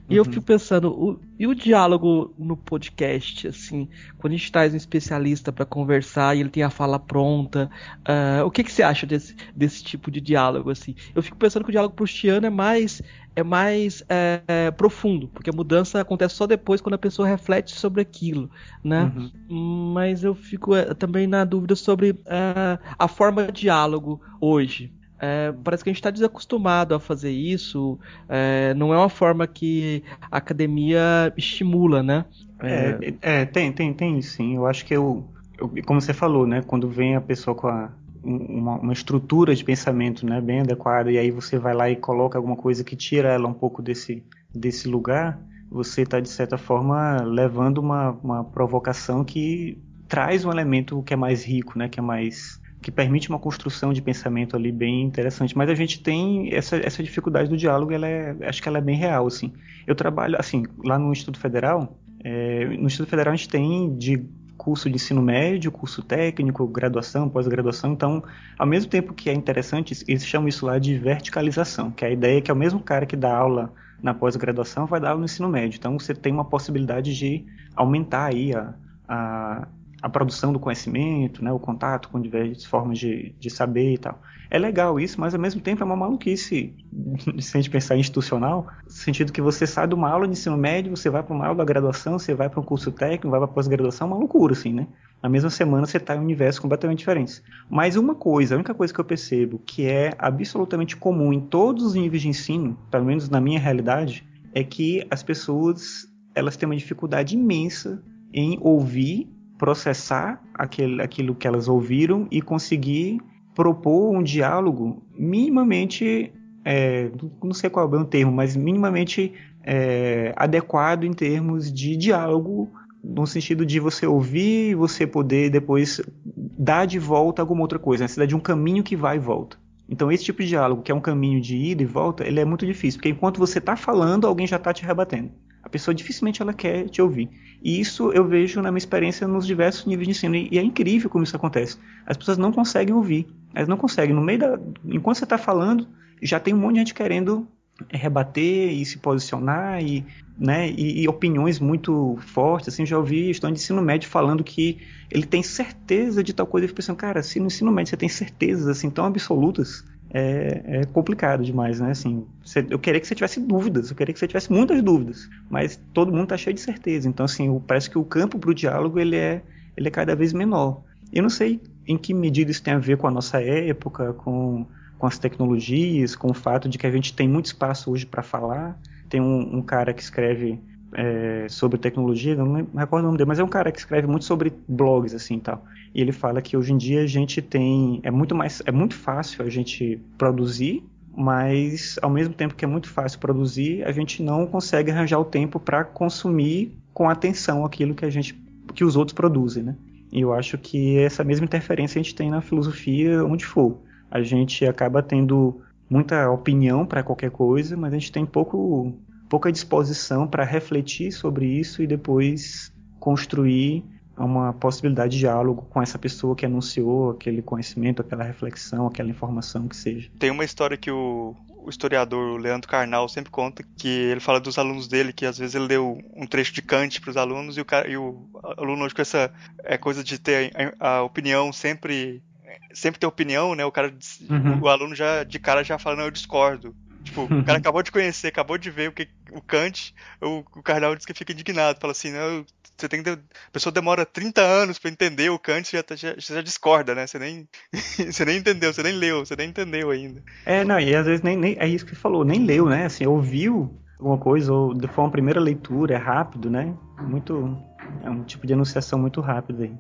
E eu uhum. fico pensando, o, e o diálogo no podcast, assim, quando a gente traz um especialista para conversar e ele tem a fala pronta, uh, o que, que você acha desse, desse tipo de diálogo, assim? Eu fico pensando que o diálogo proustiano é mais é mais é, é, profundo, porque a mudança acontece só depois quando a pessoa reflete sobre aquilo, né? Uhum. Mas eu fico é, também na dúvida sobre é, a forma de diálogo hoje. É, parece que a gente está desacostumado a fazer isso. É, não é uma forma que a academia estimula, né?
É, é, tem, tem, tem sim. Eu acho que eu, eu, como você falou, né? Quando vem a pessoa com a uma, uma, estrutura de pensamento né, bem adequada, e aí você vai lá e coloca alguma coisa que tira ela um pouco desse, desse lugar, você está, de certa forma, levando uma, uma provocação que traz um elemento que é mais rico, né, que é mais que permite uma construção de pensamento ali bem interessante. Mas a gente tem essa, essa dificuldade do diálogo, ela é, acho que ela é bem real, assim. Eu trabalho, assim, lá no Instituto Federal, é, no Instituto Federal a gente tem de curso de ensino médio, curso técnico, graduação, pós-graduação. Então, ao mesmo tempo que é interessante, eles chamam isso lá de verticalização, que é a ideia que é o mesmo cara que dá aula na pós-graduação vai dar aula no ensino médio. Então, você tem uma possibilidade de aumentar aí a, a a produção do conhecimento, né, o contato com diversas formas de, de saber e tal. É legal isso, mas ao mesmo tempo é uma maluquice se a gente pensar institucional, no sentido que você sai de uma aula de ensino médio, você vai para uma aula da graduação, você vai para um curso técnico, vai para pós-graduação, uma loucura, assim, né? Na mesma semana você está em universos completamente diferentes. Mas uma coisa, a única coisa que eu percebo que é absolutamente comum em todos os níveis de ensino, pelo menos na minha realidade, é que as pessoas elas têm uma dificuldade imensa em ouvir processar aquele, aquilo que elas ouviram e conseguir propor um diálogo minimamente, é, não sei qual é o termo, mas minimamente é, adequado em termos de diálogo, no sentido de você ouvir, você poder depois dar de volta alguma outra coisa, a necessidade de um caminho que vai e volta. Então esse tipo de diálogo, que é um caminho de ida e volta, ele é muito difícil, porque enquanto você está falando, alguém já está te rebatendo. A pessoa dificilmente ela quer te ouvir. E isso eu vejo na minha experiência nos diversos níveis de ensino. E é incrível como isso acontece. As pessoas não conseguem ouvir. Elas não conseguem. No meio da. Enquanto você está falando, já tem um monte de gente querendo rebater e se posicionar e, né, e, e, opiniões muito fortes. Assim, já ouvi estudante de ensino médio falando que ele tem certeza de tal coisa. Eu fico pensando, cara, se no ensino médio você tem certezas assim tão absolutas, é, é, complicado demais, né? Assim, eu queria que você tivesse dúvidas, eu queria que você tivesse muitas dúvidas, mas todo mundo está cheio de certeza. Então, assim, parece que o campo para o diálogo ele é, ele é cada vez menor. Eu não sei em que medida isso tem a ver com a nossa época, com, com as tecnologias, com o fato de que a gente tem muito espaço hoje para falar. Tem um, um cara que escreve é, sobre tecnologia, não me recordo o nome dele, mas é um cara que escreve muito sobre blogs assim tal. E ele fala que hoje em dia a gente tem é muito mais é muito fácil a gente produzir, mas ao mesmo tempo que é muito fácil produzir, a gente não consegue arranjar o tempo para consumir com atenção aquilo que a gente que os outros produzem, né? E eu acho que essa mesma interferência a gente tem na filosofia onde for. A gente acaba tendo muita opinião para qualquer coisa, mas a gente tem pouco pouca disposição para refletir sobre isso e depois construir uma possibilidade de diálogo com essa pessoa que anunciou aquele conhecimento, aquela reflexão, aquela informação que seja.
Tem uma história que o, o historiador Leandro Carnal sempre conta que ele fala dos alunos dele que às vezes ele deu um trecho de Kant para os alunos e o, cara, e o aluno hoje com essa é, coisa de ter a, a opinião sempre sempre ter opinião, né? O cara, uhum. o aluno já de cara já fala não, eu discordo. Tipo, o cara acabou de conhecer, acabou de ver o que o Kant, o, o Karnal diz que fica indignado, fala assim, não, você tem que a pessoa demora 30 anos para entender o Kant, já, tá, já, já discorda, né? Você nem você nem entendeu, você nem leu, você nem entendeu ainda.
É, não, e às vezes nem, nem é isso que falou, nem leu, né? Assim, ouviu alguma coisa ou foi uma primeira leitura, é rápido, né? Muito é um tipo de anunciação muito rápida aí.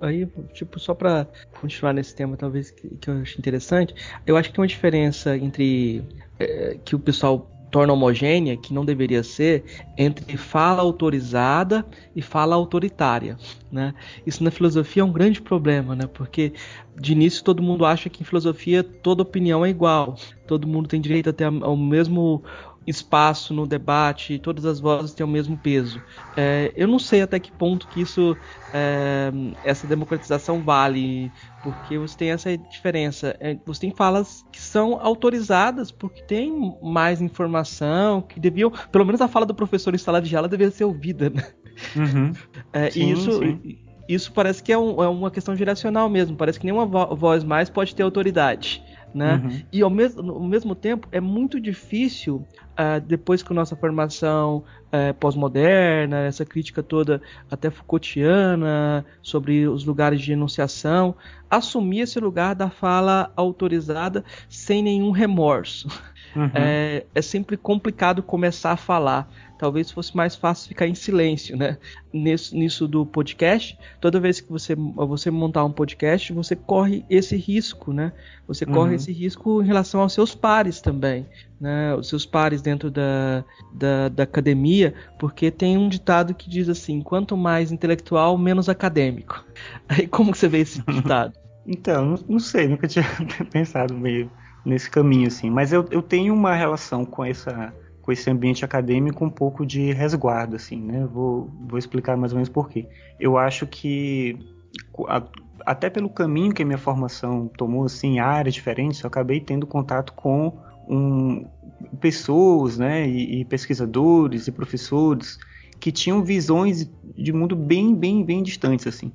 Aí, tipo, só para continuar nesse tema, talvez que, que, eu acho interessante, eu acho que tem uma diferença entre é, que o pessoal torna homogênea, que não deveria ser, entre fala autorizada e fala autoritária. Né? Isso na filosofia é um grande problema, né? porque de início todo mundo acha que em filosofia toda opinião é igual, todo mundo tem direito a ter o mesmo espaço no debate, todas as vozes têm o mesmo peso. É, eu não sei até que ponto que isso, é, essa democratização vale, porque você tem essa diferença. É, você tem falas que são autorizadas porque tem mais informação, que deviam, pelo menos a fala do professor em sala de aula deveria ser ouvida. Né?
Uhum.
É, sim, e isso sim. isso parece que é, um, é, uma questão geracional mesmo. Parece que nenhuma voz mais pode ter autoridade. Né? Uhum. E ao mesmo, ao mesmo tempo é muito difícil uh, depois que a nossa formação uh, pós-moderna, essa crítica toda até Foucaultiana sobre os lugares de enunciação, assumir esse lugar da fala autorizada sem nenhum remorso. Uhum. É, é sempre complicado começar a falar talvez fosse mais fácil ficar em silêncio, né? Nisso, nisso do podcast, toda vez que você, você montar um podcast, você corre esse risco, né? Você uhum. corre esse risco em relação aos seus pares também, né? Os seus pares dentro da, da, da academia, porque tem um ditado que diz assim: quanto mais intelectual, menos acadêmico. Aí como que você vê esse ditado?
então, não, não sei, nunca tinha pensado meio nesse caminho assim, mas eu, eu tenho uma relação com essa com esse ambiente acadêmico um pouco de resguardo, assim, né? Vou, vou explicar mais ou menos por quê. Eu acho que até pelo caminho que a minha formação tomou, assim, áreas diferentes, eu acabei tendo contato com um, pessoas, né, e, e pesquisadores e professores que tinham visões de mundo bem, bem, bem distantes, assim.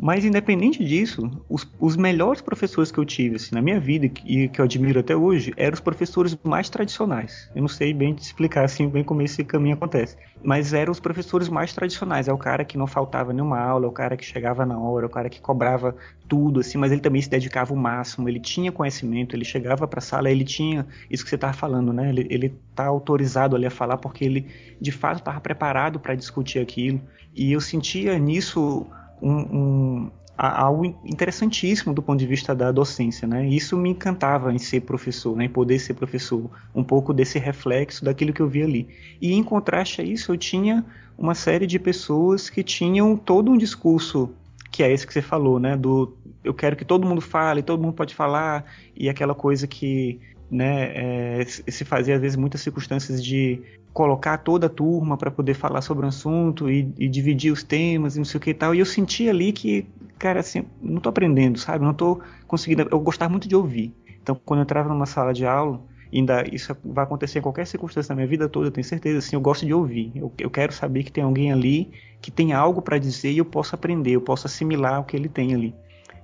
Mas independente disso, os, os, melhores professores que eu tive assim, na minha vida e que eu admiro até hoje eram os professores mais tradicionais. Eu não sei bem te explicar assim bem como esse caminho acontece, mas eram os professores mais tradicionais. É o cara que não faltava nenhuma aula, é o cara que chegava na hora, é o cara que cobrava tudo assim, mas ele também se dedicava o máximo. Ele tinha conhecimento, ele chegava para a sala, ele tinha isso que você estava falando, né? Ele, ele tá autorizado ali a falar porque ele de fato estava preparado para discutir aquilo. E eu sentia nisso um, um, algo interessantíssimo do ponto de vista da docência, né? Isso me encantava em ser professor, né? Em poder ser professor, um pouco desse reflexo daquilo que eu vi ali. E em contraste a isso, eu tinha uma série de pessoas que tinham todo um discurso que é esse que você falou, né? Do eu quero que todo mundo fale, todo mundo pode falar, e aquela coisa que né, é, se fazia às vezes muitas circunstâncias de colocar toda a turma para poder falar sobre um assunto e, e, dividir os temas e não sei o que e tal. E eu senti ali que, cara, assim, não tô aprendendo, sabe? Não tô conseguindo. Eu gostava muito de ouvir. Então, quando eu entrava numa sala de aula, ainda isso vai acontecer em qualquer circunstância da minha vida toda, eu tenho certeza, assim, eu gosto de ouvir. Eu, eu quero saber que tem alguém ali que tem algo para dizer e eu posso aprender, eu posso assimilar o que ele tem ali.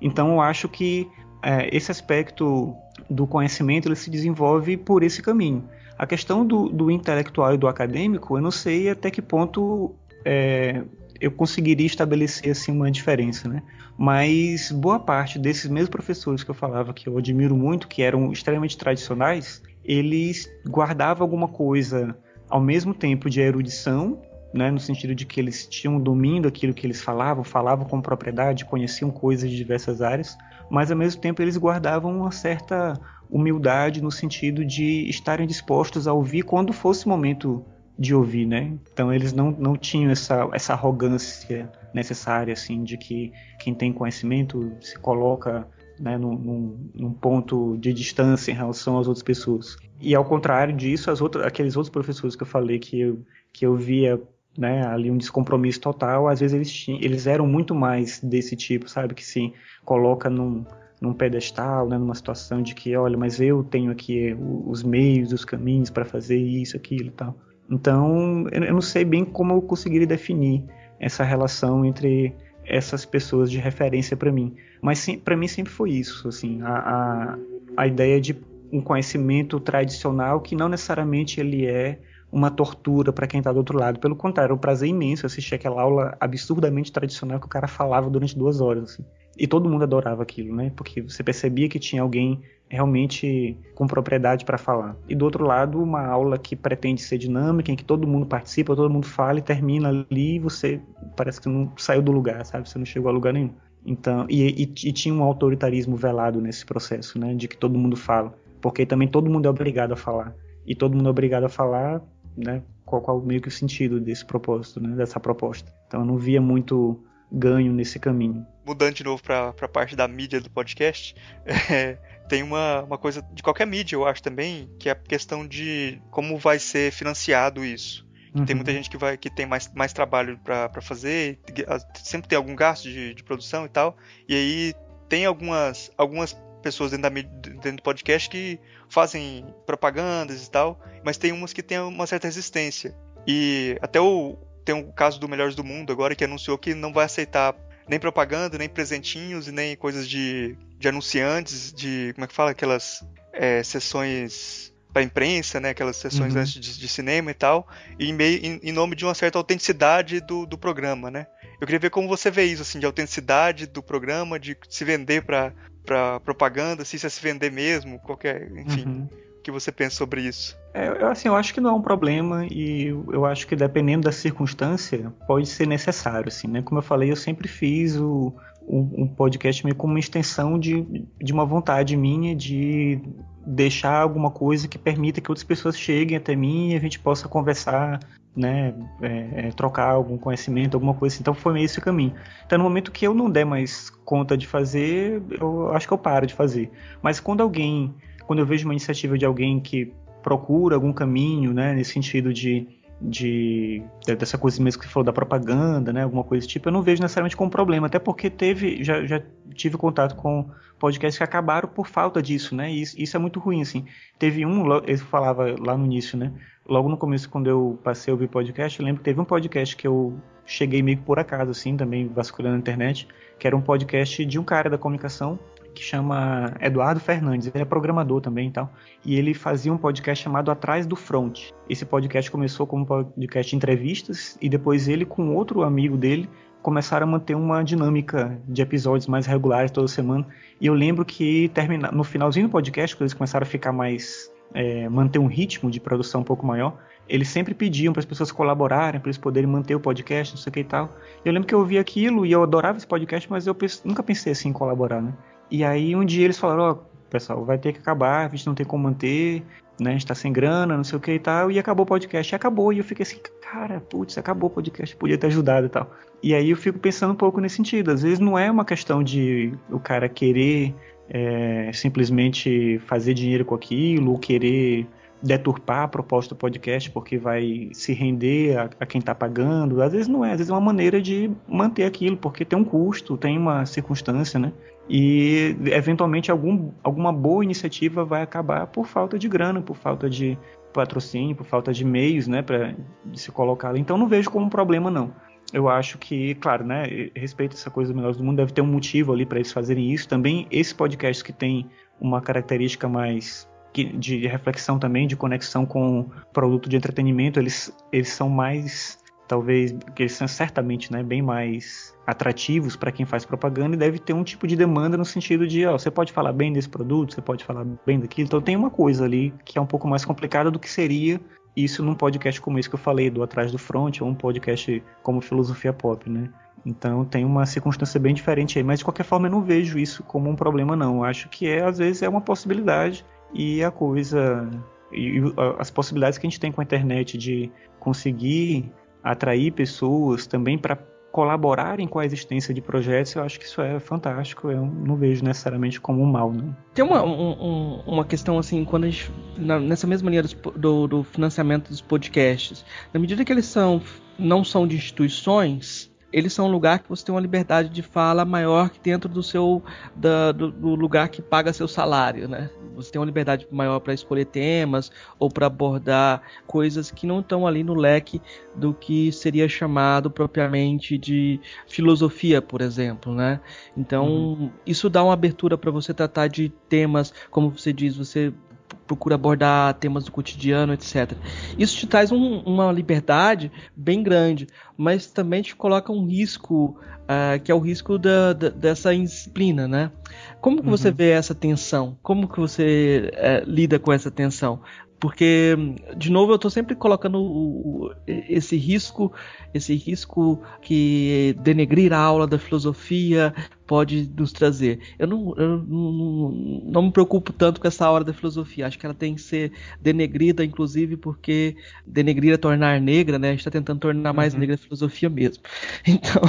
Então, eu acho que é, esse aspecto do conhecimento ele se desenvolve por esse caminho. A questão do, do intelectual e do acadêmico, eu não sei até que ponto é, eu conseguiria estabelecer assim uma diferença, né? Mas boa parte desses mesmos professores que eu falava que eu admiro muito, que eram extremamente tradicionais, eles guardavam alguma coisa ao mesmo tempo de erudição, né, no sentido de que eles tinham domínio daquilo que eles falavam, falavam com propriedade, conheciam coisas de diversas áreas, mas ao mesmo tempo eles guardavam uma certa humildade no sentido de estarem dispostos a ouvir quando fosse momento de ouvir, né? Então eles não, não tinham essa, essa arrogância necessária, assim, de que quem tem conhecimento se coloca né, num, num, ponto de distância em relação às outras pessoas. E ao contrário disso, as outras, aqueles outros professores que eu falei que eu, que eu via né, ali um descompromisso total, às vezes eles, tinham, eles eram muito mais desse tipo, sabe? Que se coloca num, num pedestal, né, numa situação de que, olha, mas eu tenho aqui os meios, os caminhos para fazer isso, aquilo e tal. Então, eu não sei bem como eu conseguiria definir essa relação entre essas pessoas de referência para mim. Mas para mim sempre foi isso, assim, a, a, a ideia de um conhecimento tradicional que não necessariamente ele é uma tortura para quem está do outro lado. Pelo contrário, é um prazer imenso assistir aquela aula absurdamente tradicional que o cara falava durante duas horas. Assim. E todo mundo adorava aquilo, né? Porque você percebia que tinha alguém realmente com propriedade para falar. E do outro lado, uma aula que pretende ser dinâmica, em que todo mundo participa, todo mundo fala e termina ali e você parece que não saiu do lugar, sabe? Você não chegou a lugar nenhum. Então, e, e, e tinha um autoritarismo velado nesse processo, né? De que todo mundo fala. Porque também todo mundo é obrigado a falar. E todo mundo é obrigado a falar, né? Qual, qual meio que o sentido desse propósito, né? Dessa proposta. Então eu não via muito ganho nesse caminho.
Mudando de novo para a parte da mídia do podcast, é, tem uma, uma coisa de qualquer mídia, eu acho também, que é a questão de como vai ser financiado isso. Uhum. Tem muita gente que vai que tem mais, mais trabalho para fazer, sempre tem algum gasto de, de, produção e tal. E aí tem algumas, algumas pessoas dentro, da, dentro do podcast que fazem propagandas e tal, mas tem umas que têm uma certa resistência. E até o, tem um caso do Melhores do Mundo agora que anunciou que não vai aceitar nem propaganda, nem presentinhos, nem coisas de, de anunciantes, de. Como é que fala? Aquelas é, sessões para imprensa, né? Aquelas sessões uhum. de, de, cinema e tal, em, meio, em, em, nome de uma certa autenticidade do, do programa, né? Eu queria ver como você vê isso, assim, de autenticidade do programa, de se vender para propaganda, se isso é se vender mesmo, qualquer, enfim. Uhum que você pensa sobre isso?
É, eu, assim, eu acho que não é um problema e eu acho que dependendo da circunstância pode ser necessário, assim, né? Como eu falei, eu sempre fiz o, um, um podcast meio como uma extensão de, de uma vontade minha de deixar alguma coisa que permita que outras pessoas cheguem até mim e a gente possa conversar, né, é, é, trocar algum conhecimento, alguma coisa assim. Então foi meio esse o caminho. Então no momento que eu não der mais conta de fazer, eu acho que eu paro de fazer. Mas quando alguém quando eu vejo uma iniciativa de alguém que procura algum caminho, né, nesse sentido de, de dessa coisa mesmo que você falou da propaganda, né, alguma coisa desse tipo, eu não vejo necessariamente como problema, até porque teve, já, já tive contato com podcasts que acabaram por falta disso, né, e isso, isso é muito ruim, assim. Teve um, ele falava lá no início, né, logo no começo, quando eu passei a ouvir podcast, eu lembro que teve um podcast que eu cheguei meio que por acaso, assim, também vasculhando na internet, que era um podcast de um cara da comunicação que chama Eduardo Fernandes, ele é programador também e tal, e ele fazia um podcast chamado Atrás do Front. Esse podcast começou como podcast de entrevistas e depois ele com outro amigo dele começaram a manter uma dinâmica de episódios mais regulares toda semana. E eu lembro que termina, no finalzinho do podcast, quando eles começaram a ficar mais é, manter um ritmo de produção um pouco maior, eles sempre pediam para as pessoas colaborarem, para eles poderem manter o podcast, não sei o que e tal. Eu lembro que eu ouvi aquilo e eu adorava esse podcast, mas eu nunca pensei assim em colaborar, né? E aí um dia eles falaram, ó, oh, pessoal, vai ter que acabar, a gente não tem como manter, né? A gente tá sem grana, não sei o que e tal, e acabou o podcast. E acabou, e eu fiquei assim, cara, putz, acabou o podcast, podia ter ajudado e tal. E aí eu fico pensando um pouco nesse sentido. Às vezes não é uma questão de o cara querer é, simplesmente fazer dinheiro com aquilo, ou querer deturpar a proposta do podcast porque vai se render a, a quem está pagando. Às vezes não é, às vezes é uma maneira de manter aquilo, porque tem um custo, tem uma circunstância, né? E eventualmente algum, alguma boa iniciativa vai acabar por falta de grana, por falta de patrocínio, por falta de meios, né, para se colocar. Então não vejo como um problema não. Eu acho que, claro, né, respeito essa coisa dos melhores do mundo, deve ter um motivo ali para eles fazerem isso. Também esse podcast que tem uma característica mais de reflexão também, de conexão com produto de entretenimento, eles, eles são mais, talvez, eles são certamente né, bem mais atrativos para quem faz propaganda e deve ter um tipo de demanda no sentido de, ó, você pode falar bem desse produto, você pode falar bem daquilo, então tem uma coisa ali que é um pouco mais complicada do que seria isso num podcast como esse que eu falei, do Atrás do Front, ou um podcast como Filosofia Pop, né? Então tem uma circunstância bem diferente aí, mas de qualquer forma eu não vejo isso como um problema não. Eu acho que é às vezes é uma possibilidade e a coisa e as possibilidades que a gente tem com a internet de conseguir atrair pessoas também para colaborarem com a existência de projetos, eu acho que isso é fantástico. Eu não vejo necessariamente como um mal. Não.
Tem uma, um, uma questão assim, quando a gente, nessa mesma linha do, do financiamento dos podcasts, na medida que eles são não são de instituições, eles são um lugar que você tem uma liberdade de fala maior que dentro do seu da, do, do, lugar que paga seu salário, né? Você tem uma liberdade maior para escolher temas ou para abordar coisas que não estão ali no leque do que seria chamado propriamente de filosofia, por exemplo, né? Então uhum. isso dá uma abertura para você tratar de temas, como você diz, você procura abordar temas do cotidiano, etc. Isso te traz um, uma liberdade bem grande, mas também te coloca um risco, uh, que é o risco da, da, dessa indisciplina, né? Como que uhum. você vê essa tensão? Como que você uh, lida com essa tensão? Porque de novo eu estou sempre colocando o, o, esse risco esse risco que denegrir a aula da filosofia pode nos trazer. Eu não, eu não, não me preocupo tanto com essa aula da filosofia. Acho que ela tem que ser denegrida inclusive porque denegrir é tornar negra né? A gente está tentando tornar mais uhum. negra a filosofia mesmo. Então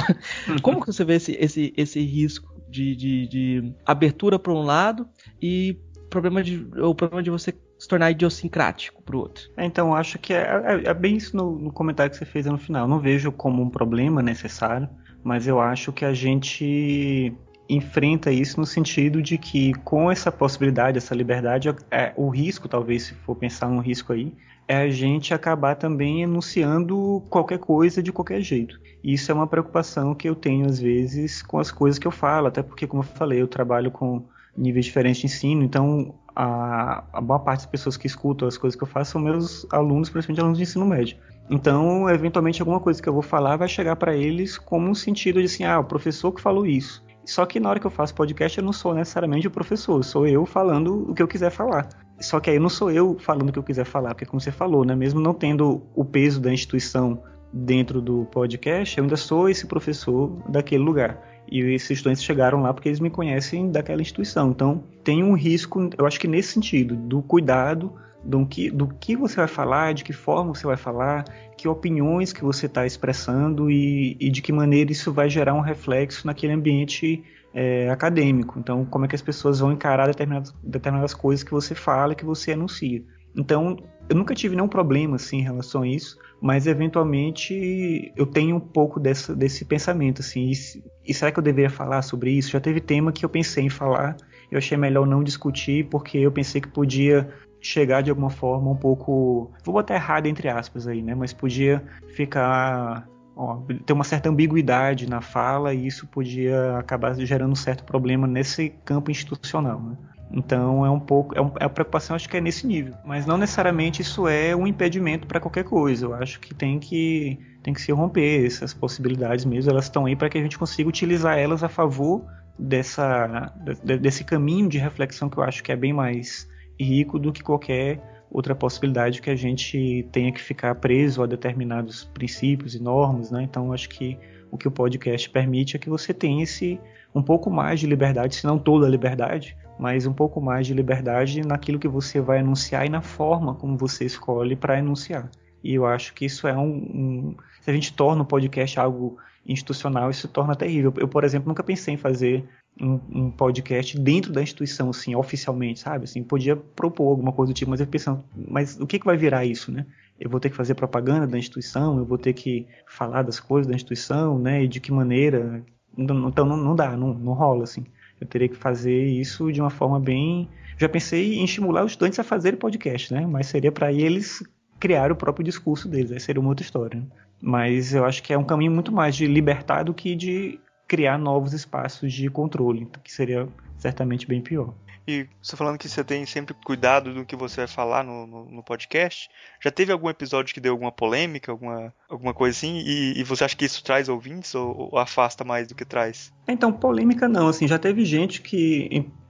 como que você vê esse, esse, esse risco de, de, de abertura para um lado e problema de, o problema de você se tornar idiosincrático para o outro.
É, então, acho que é, é, é bem isso no, no, comentário que você fez no final. Não vejo como um problema necessário, mas eu acho que a gente enfrenta isso no sentido de que com essa possibilidade, essa liberdade, é, o risco, talvez, se for pensar um risco aí, é a gente acabar também enunciando qualquer coisa de qualquer jeito. Isso é uma preocupação que eu tenho às vezes com as coisas que eu falo, até porque, como eu falei, eu trabalho com níveis diferentes de ensino, então a, a boa parte das pessoas que escutam as coisas que eu faço são meus alunos, principalmente alunos de ensino médio. Então, eventualmente, alguma coisa que eu vou falar vai chegar para eles como um sentido de assim, ah, o professor que falou isso. Só que na hora que eu faço podcast, eu não sou necessariamente o professor, sou eu falando o que eu quiser falar. Só que aí não sou eu falando o que eu quiser falar, porque como você falou, né, mesmo não tendo o peso da instituição dentro do podcast, eu ainda sou esse professor daquele lugar. E esses estudantes chegaram lá porque eles me conhecem daquela instituição. Então, tem um risco, eu acho que nesse sentido, do cuidado do que, do que você vai falar, de que forma você vai falar, que opiniões que você está expressando e, e, de que maneira isso vai gerar um reflexo naquele ambiente é, acadêmico. Então, como é que as pessoas vão encarar determinadas, determinadas coisas que você fala, que você anuncia. Então, eu nunca tive nenhum problema assim em relação a isso, mas eventualmente eu tenho um pouco dessa, desse pensamento assim. E, e, será que eu deveria falar sobre isso? Já teve tema que eu pensei em falar, eu achei melhor não discutir porque eu pensei que podia chegar de alguma forma um pouco, vou botar errado entre aspas aí, né? Mas podia ficar ó, ter uma certa ambiguidade na fala e isso podia acabar gerando um certo problema nesse campo institucional. Né? Então é um pouco, é, um, é a preocupação acho que é nesse nível, mas não necessariamente isso é um impedimento para qualquer coisa. Eu acho que tem que tem que se romper essas possibilidades mesmo. Elas estão aí para que a gente consiga utilizar elas a favor dessa de, desse caminho de reflexão que eu acho que é bem mais rico do que qualquer outra possibilidade que a gente tenha que ficar preso a determinados princípios e normas, né? Então acho que o que o podcast permite é que você tenha esse um pouco mais de liberdade, se não toda a liberdade, mas um pouco mais de liberdade naquilo que você vai anunciar e na forma como você escolhe para anunciar. E eu acho que isso é um, um, Se a gente torna o podcast algo institucional, isso se torna terrível. Eu, por exemplo, nunca pensei em fazer um, um, podcast dentro da instituição, assim, oficialmente, sabe? Assim, podia propor alguma coisa do tipo, mas eu pensando, mas o que, que vai virar isso, né? Eu vou ter que fazer propaganda da instituição, eu vou ter que falar das coisas da instituição, né? E de que maneira. Então não, não dá, não, não rola, assim. Eu teria que fazer isso de uma forma bem. Já pensei em estimular os estudantes a fazerem podcast, né? Mas seria para eles criar o próprio discurso deles, aí seria uma outra história. Mas eu acho que é um caminho muito mais de libertar do que de criar novos espaços de controle, que seria certamente bem pior.
E você falando que você tem sempre cuidado do que você vai falar no, no, no, podcast, já teve algum episódio que deu alguma polêmica, alguma, alguma coisa assim? E, e você acha que isso traz ouvintes ou, ou, afasta mais do que traz?
Então, polêmica não, assim, já teve gente que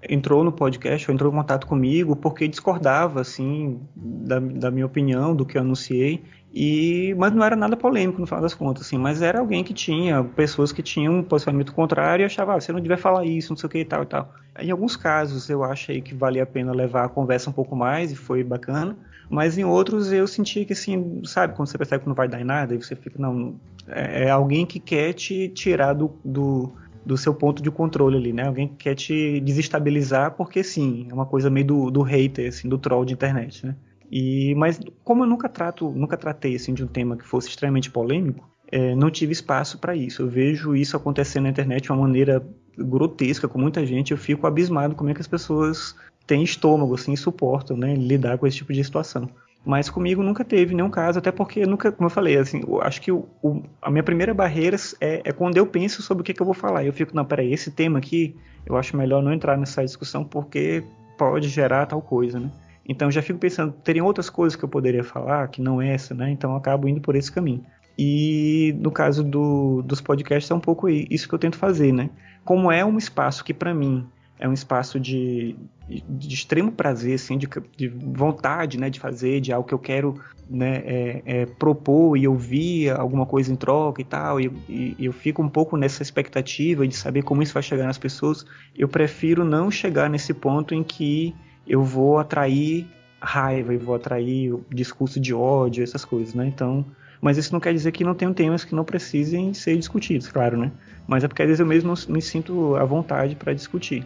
entrou no podcast ou entrou em contato comigo porque discordava, assim, da, da minha opinião, do que eu anunciei. E, mas não era nada polêmico no final das contas, assim, mas era alguém que tinha, pessoas que tinham um posicionamento contrário e achava, ah, você não devia falar isso, não sei o que e tal e tal. Em alguns casos eu achei que valia a pena levar a conversa um pouco mais e foi bacana, mas em outros eu senti que, assim, sabe, quando você percebe que não vai dar em nada e você fica, não, é, é alguém que quer te tirar do, do, do, seu ponto de controle ali, né? Alguém que quer te desestabilizar porque, sim, é uma coisa meio do, do hater, assim, do troll de internet, né? E, mas como eu nunca trato, nunca tratei assim de um tema que fosse extremamente polêmico, é, não tive espaço para isso. Eu vejo isso acontecendo na internet de uma maneira grotesca com muita gente. Eu fico abismado como é que as pessoas têm estômago assim, suportam, né, lidar com esse tipo de situação. Mas comigo nunca teve nenhum caso, até porque nunca, como eu falei, assim, eu acho que o, o, a minha primeira barreira é, é, quando eu penso sobre o que, que eu vou falar. Eu fico, não, peraí, esse tema aqui, eu acho melhor não entrar nessa discussão porque pode gerar tal coisa, né? Então já fico pensando, teriam outras coisas que eu poderia falar que não essa, né? Então eu acabo indo por esse caminho. E no caso do, dos podcasts é um pouco isso que eu tento fazer, né? Como é um espaço que para mim é um espaço de, de extremo prazer, assim, de, de, vontade, né, de fazer, de algo que eu quero, né, é, é, propor e ouvir alguma coisa em troca e tal, e, e, eu fico um pouco nessa expectativa de saber como isso vai chegar nas pessoas. Eu prefiro não chegar nesse ponto em que eu vou atrair raiva e vou atrair discurso de ódio, essas coisas, né? Então, mas isso não quer dizer que não tenham temas que não precisem ser discutidos, claro, né? Mas é porque às vezes eu mesmo me sinto à vontade para discutir.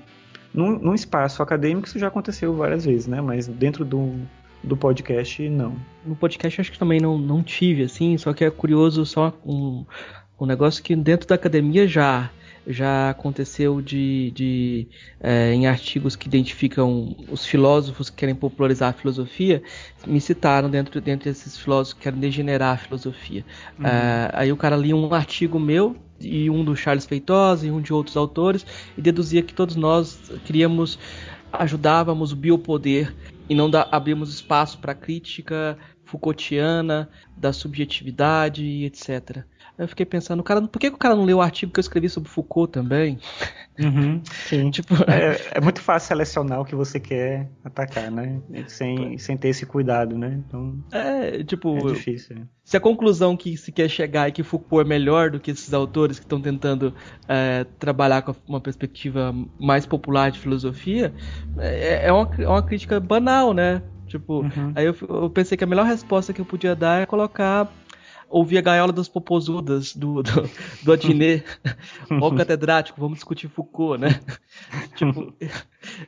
Num, num, espaço acadêmico isso já aconteceu várias vezes, né? Mas dentro do, do podcast, não.
No podcast acho que também não, não tive, assim, só que é curioso só um, um negócio que dentro da academia já já aconteceu de, de é, em artigos que identificam os filósofos que querem popularizar a filosofia, me citaram dentro, dentro desses filósofos que querem degenerar a filosofia. Uhum. É, aí o cara lia um artigo meu e um do Charles Feitosa e um de outros autores e deduzia que todos nós queríamos ajudávamos o biopoder e não da, abrimos espaço para crítica Foucaultiana da subjetividade e etc. Eu fiquei pensando, cara, por que, que o cara não leu o artigo que eu escrevi sobre Foucault também?
Uhum, sim. tipo... É, é, muito fácil selecionar o que você quer atacar, né? Sem, sem ter esse cuidado, né? Então.
É, tipo.
É difícil. É.
Se a conclusão que se quer chegar é que Foucault é melhor do que esses autores que estão tentando é, trabalhar com uma perspectiva mais popular de filosofia, é, é, uma, é uma crítica banal, né? Tipo, uhum. aí eu, eu, pensei que a melhor resposta que eu podia dar é colocar ouvir a gaiola das popozudas do, do, do Adnet, o catedrático, vamos discutir Foucault, né? tipo,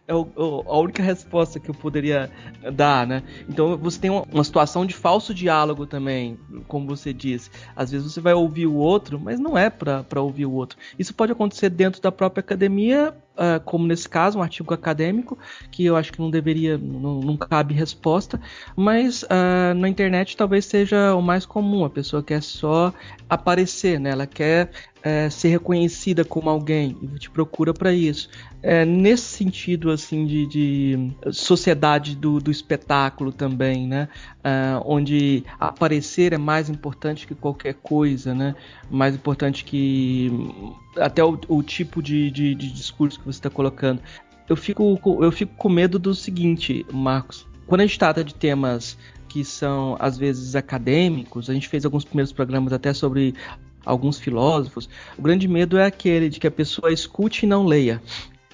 é o, a única resposta que eu poderia dar, né? Então você tem uma, uma, situação de falso diálogo também, como você disse. Às vezes você vai ouvir o outro, mas não é para ouvir o outro. Isso pode acontecer dentro da própria academia, uh, como nesse caso, um artigo acadêmico, que eu acho que não deveria, não, não cabe resposta, mas uh, na internet talvez seja o mais comum. A pessoa quer só aparecer, né? Ela quer é, ser reconhecida como alguém e te procura para isso. É, nesse sentido assim de, de sociedade do, do, espetáculo também, né? É, onde aparecer é mais importante que qualquer coisa, né? Mais importante que até o, o tipo de, de, de discurso que você está colocando. Eu fico, eu fico com medo do seguinte, Marcos. Quando a gente trata de temas que são às vezes acadêmicos. A gente fez alguns primeiros programas até sobre alguns filósofos, o grande medo é aquele de que a pessoa escute e não leia,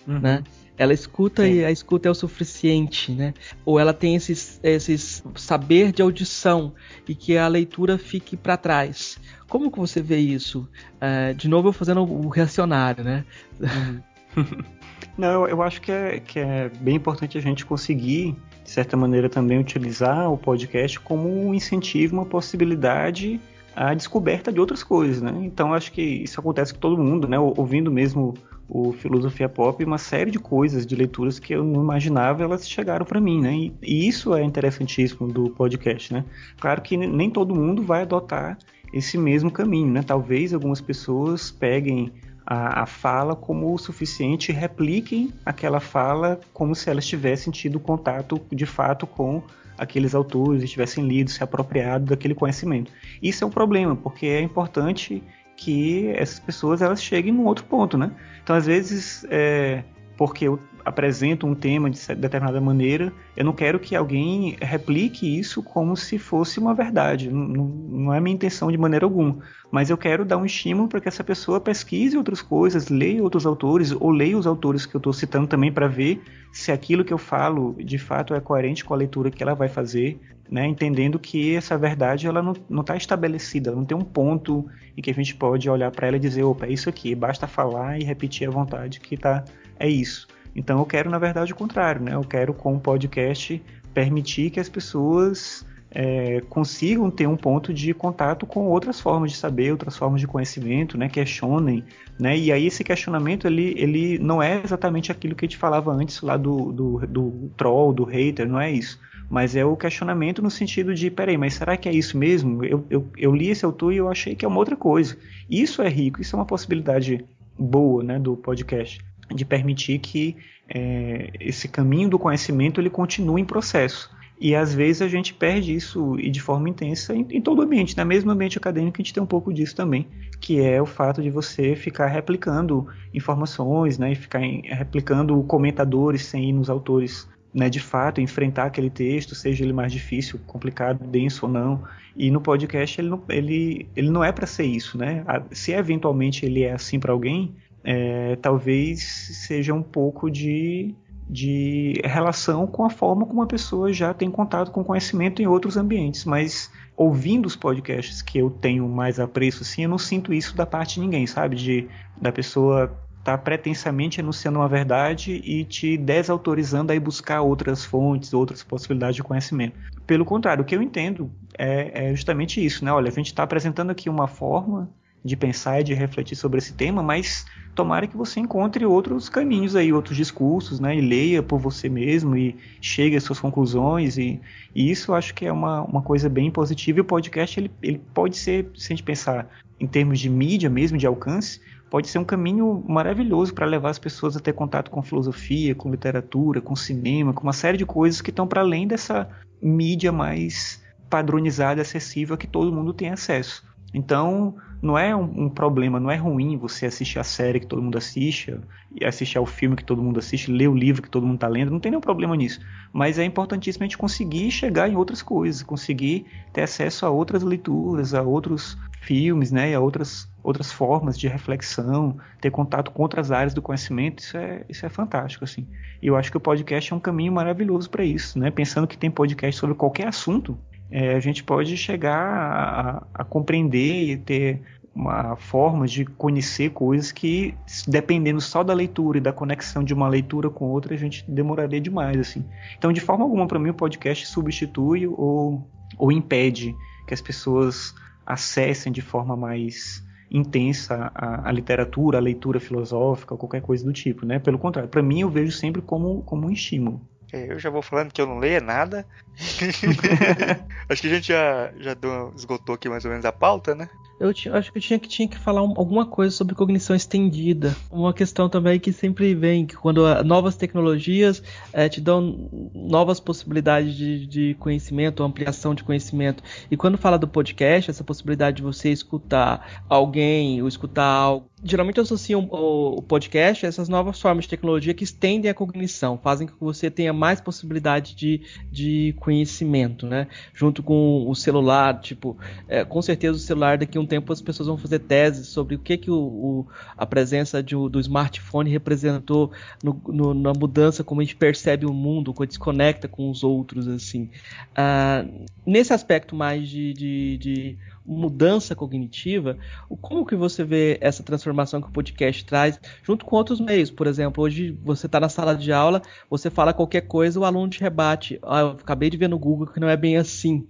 uhum. né? Ela escuta e a escuta é o suficiente, né? Ou ela tem esses, esses saber de audição e que a leitura fique para trás. Como que você vê isso? É, de novo, eu fazendo o reacionário, né?
Uhum. Não, eu acho que é, que é bem importante a gente conseguir, de certa maneira, também utilizar o podcast como um incentivo, uma possibilidade à descoberta de outras coisas, né? Então acho que isso acontece com todo mundo, né? Ouvindo mesmo o Filosofia Pop, uma série de coisas, de leituras que eu não imaginava, elas chegaram para mim, né? E, e, isso é interessantíssimo do podcast, né? Claro que nem todo mundo vai adotar esse mesmo caminho, né? Talvez algumas pessoas peguem a, a fala como o suficiente e repliquem aquela fala como se elas tivessem tido contato de fato com aqueles autores, tivessem lido, se apropriado daquele conhecimento. Isso é um problema, porque é importante que essas pessoas elas cheguem num outro ponto, né? Então, às vezes, é, porque apresento um tema de determinada maneira, eu não quero que alguém replique isso como se fosse uma verdade. Não, não é minha intenção de maneira alguma. Mas eu quero dar um estímulo para que essa pessoa pesquise outras coisas, leia outros autores, ou leia os autores que eu estou citando também para ver se aquilo que eu falo de fato é coerente com a leitura que ela vai fazer, né? entendendo que essa verdade ela não está estabelecida, não tem um ponto em que a gente pode olhar para ela e dizer, opa, é isso aqui, basta falar e repetir à vontade que tá, é isso. Então eu quero, na verdade, o contrário, né? Eu quero, com o podcast, permitir que as pessoas é, consigam ter um ponto de contato com outras formas de saber, outras formas de conhecimento, né? Questionem, né? E aí esse questionamento, ele, ele não é exatamente aquilo que a gente falava antes lá do, do, do troll, do hater, não é isso. Mas é o questionamento no sentido de, peraí, mas será que é isso mesmo? Eu, eu, eu li esse autor e eu achei que é uma outra coisa. Isso é rico, isso é uma possibilidade boa, né, do podcast de permitir que é, esse caminho do conhecimento ele continue em processo. E às vezes a gente perde isso e de forma intensa em, em todo o ambiente, no mesmo ambiente acadêmico a gente tem um pouco disso também, que é o fato de você ficar replicando informações, né, e ficar em, replicando comentadores sem ir nos autores né, de fato, enfrentar aquele texto, seja ele mais difícil, complicado, denso ou não. E no podcast ele não, ele, ele não é para ser isso, né? Se eventualmente ele é assim para alguém, é, talvez seja um pouco de, de relação com a forma como a pessoa já tem contato com conhecimento em outros ambientes, mas ouvindo os podcasts que eu tenho mais apreço, assim, eu não sinto isso da parte de ninguém, sabe? De da pessoa tá pretensamente anunciando uma verdade e te desautorizando a ir buscar outras fontes, outras possibilidades de conhecimento. Pelo contrário, o que eu entendo é, é justamente isso, né? Olha, a gente está apresentando aqui uma forma de pensar e de refletir sobre esse tema, mas tomara que você encontre outros caminhos aí, outros discursos, né? E leia por você mesmo e chegue às suas conclusões. E, e isso eu acho que é uma, uma coisa bem positiva. E o podcast ele, ele pode ser, se a gente pensar em termos de mídia mesmo, de alcance, pode ser um caminho maravilhoso para levar as pessoas a ter contato com filosofia, com literatura, com cinema, com uma série de coisas que estão para além dessa mídia mais padronizada, acessível a que todo mundo tem acesso. Então, não é um, um, problema, não é ruim você assistir a série que todo mundo assiste, e assistir ao filme que todo mundo assiste, ler o livro que todo mundo está lendo, não tem nenhum problema nisso. Mas é importantíssimo a gente conseguir chegar em outras coisas, conseguir ter acesso a outras leituras, a outros filmes, né, a outras, outras formas de reflexão, ter contato com outras áreas do conhecimento, isso é, isso é fantástico, assim. E eu acho que o podcast é um caminho maravilhoso para isso, né? Pensando que tem podcast sobre qualquer assunto, é, a gente pode chegar a, a, compreender e ter uma forma de conhecer coisas que, dependendo só da leitura e da conexão de uma leitura com outra, a gente demoraria demais, assim. Então, de forma alguma, para mim, o podcast substitui ou, ou impede que as pessoas acessem de forma mais intensa a, a, literatura, a leitura filosófica, qualquer coisa do tipo, né? Pelo contrário, para mim eu vejo sempre como, como um estímulo.
É, eu já vou falando que eu não leio nada. acho que a gente já, já esgotou aqui mais ou menos a pauta, né?
Eu acho que eu tinha que, tinha que falar um, alguma coisa sobre cognição estendida. Uma questão também que sempre vem, que quando novas tecnologias é, te dão novas possibilidades de, de, conhecimento, ampliação de conhecimento. E quando fala do podcast, essa possibilidade de você escutar alguém ou escutar algo geralmente associam o, podcast a essas novas formas de tecnologia que estendem a cognição, fazem com que você tenha mais possibilidade de, de conhecimento, né? Junto com o celular, tipo, é, com certeza o celular daqui a um tempo as pessoas vão fazer teses sobre o que que o, o a presença de, do smartphone representou no, no, na mudança como a gente percebe o mundo, como desconecta com os outros, assim. Ah, nesse aspecto mais de, de, de mudança cognitiva, como que você vê essa transformação que o podcast traz, junto com outros meios? Por exemplo, hoje você está na sala de aula, você fala qualquer coisa, o aluno te rebate. Ah, eu acabei de ver no Google que não é bem assim.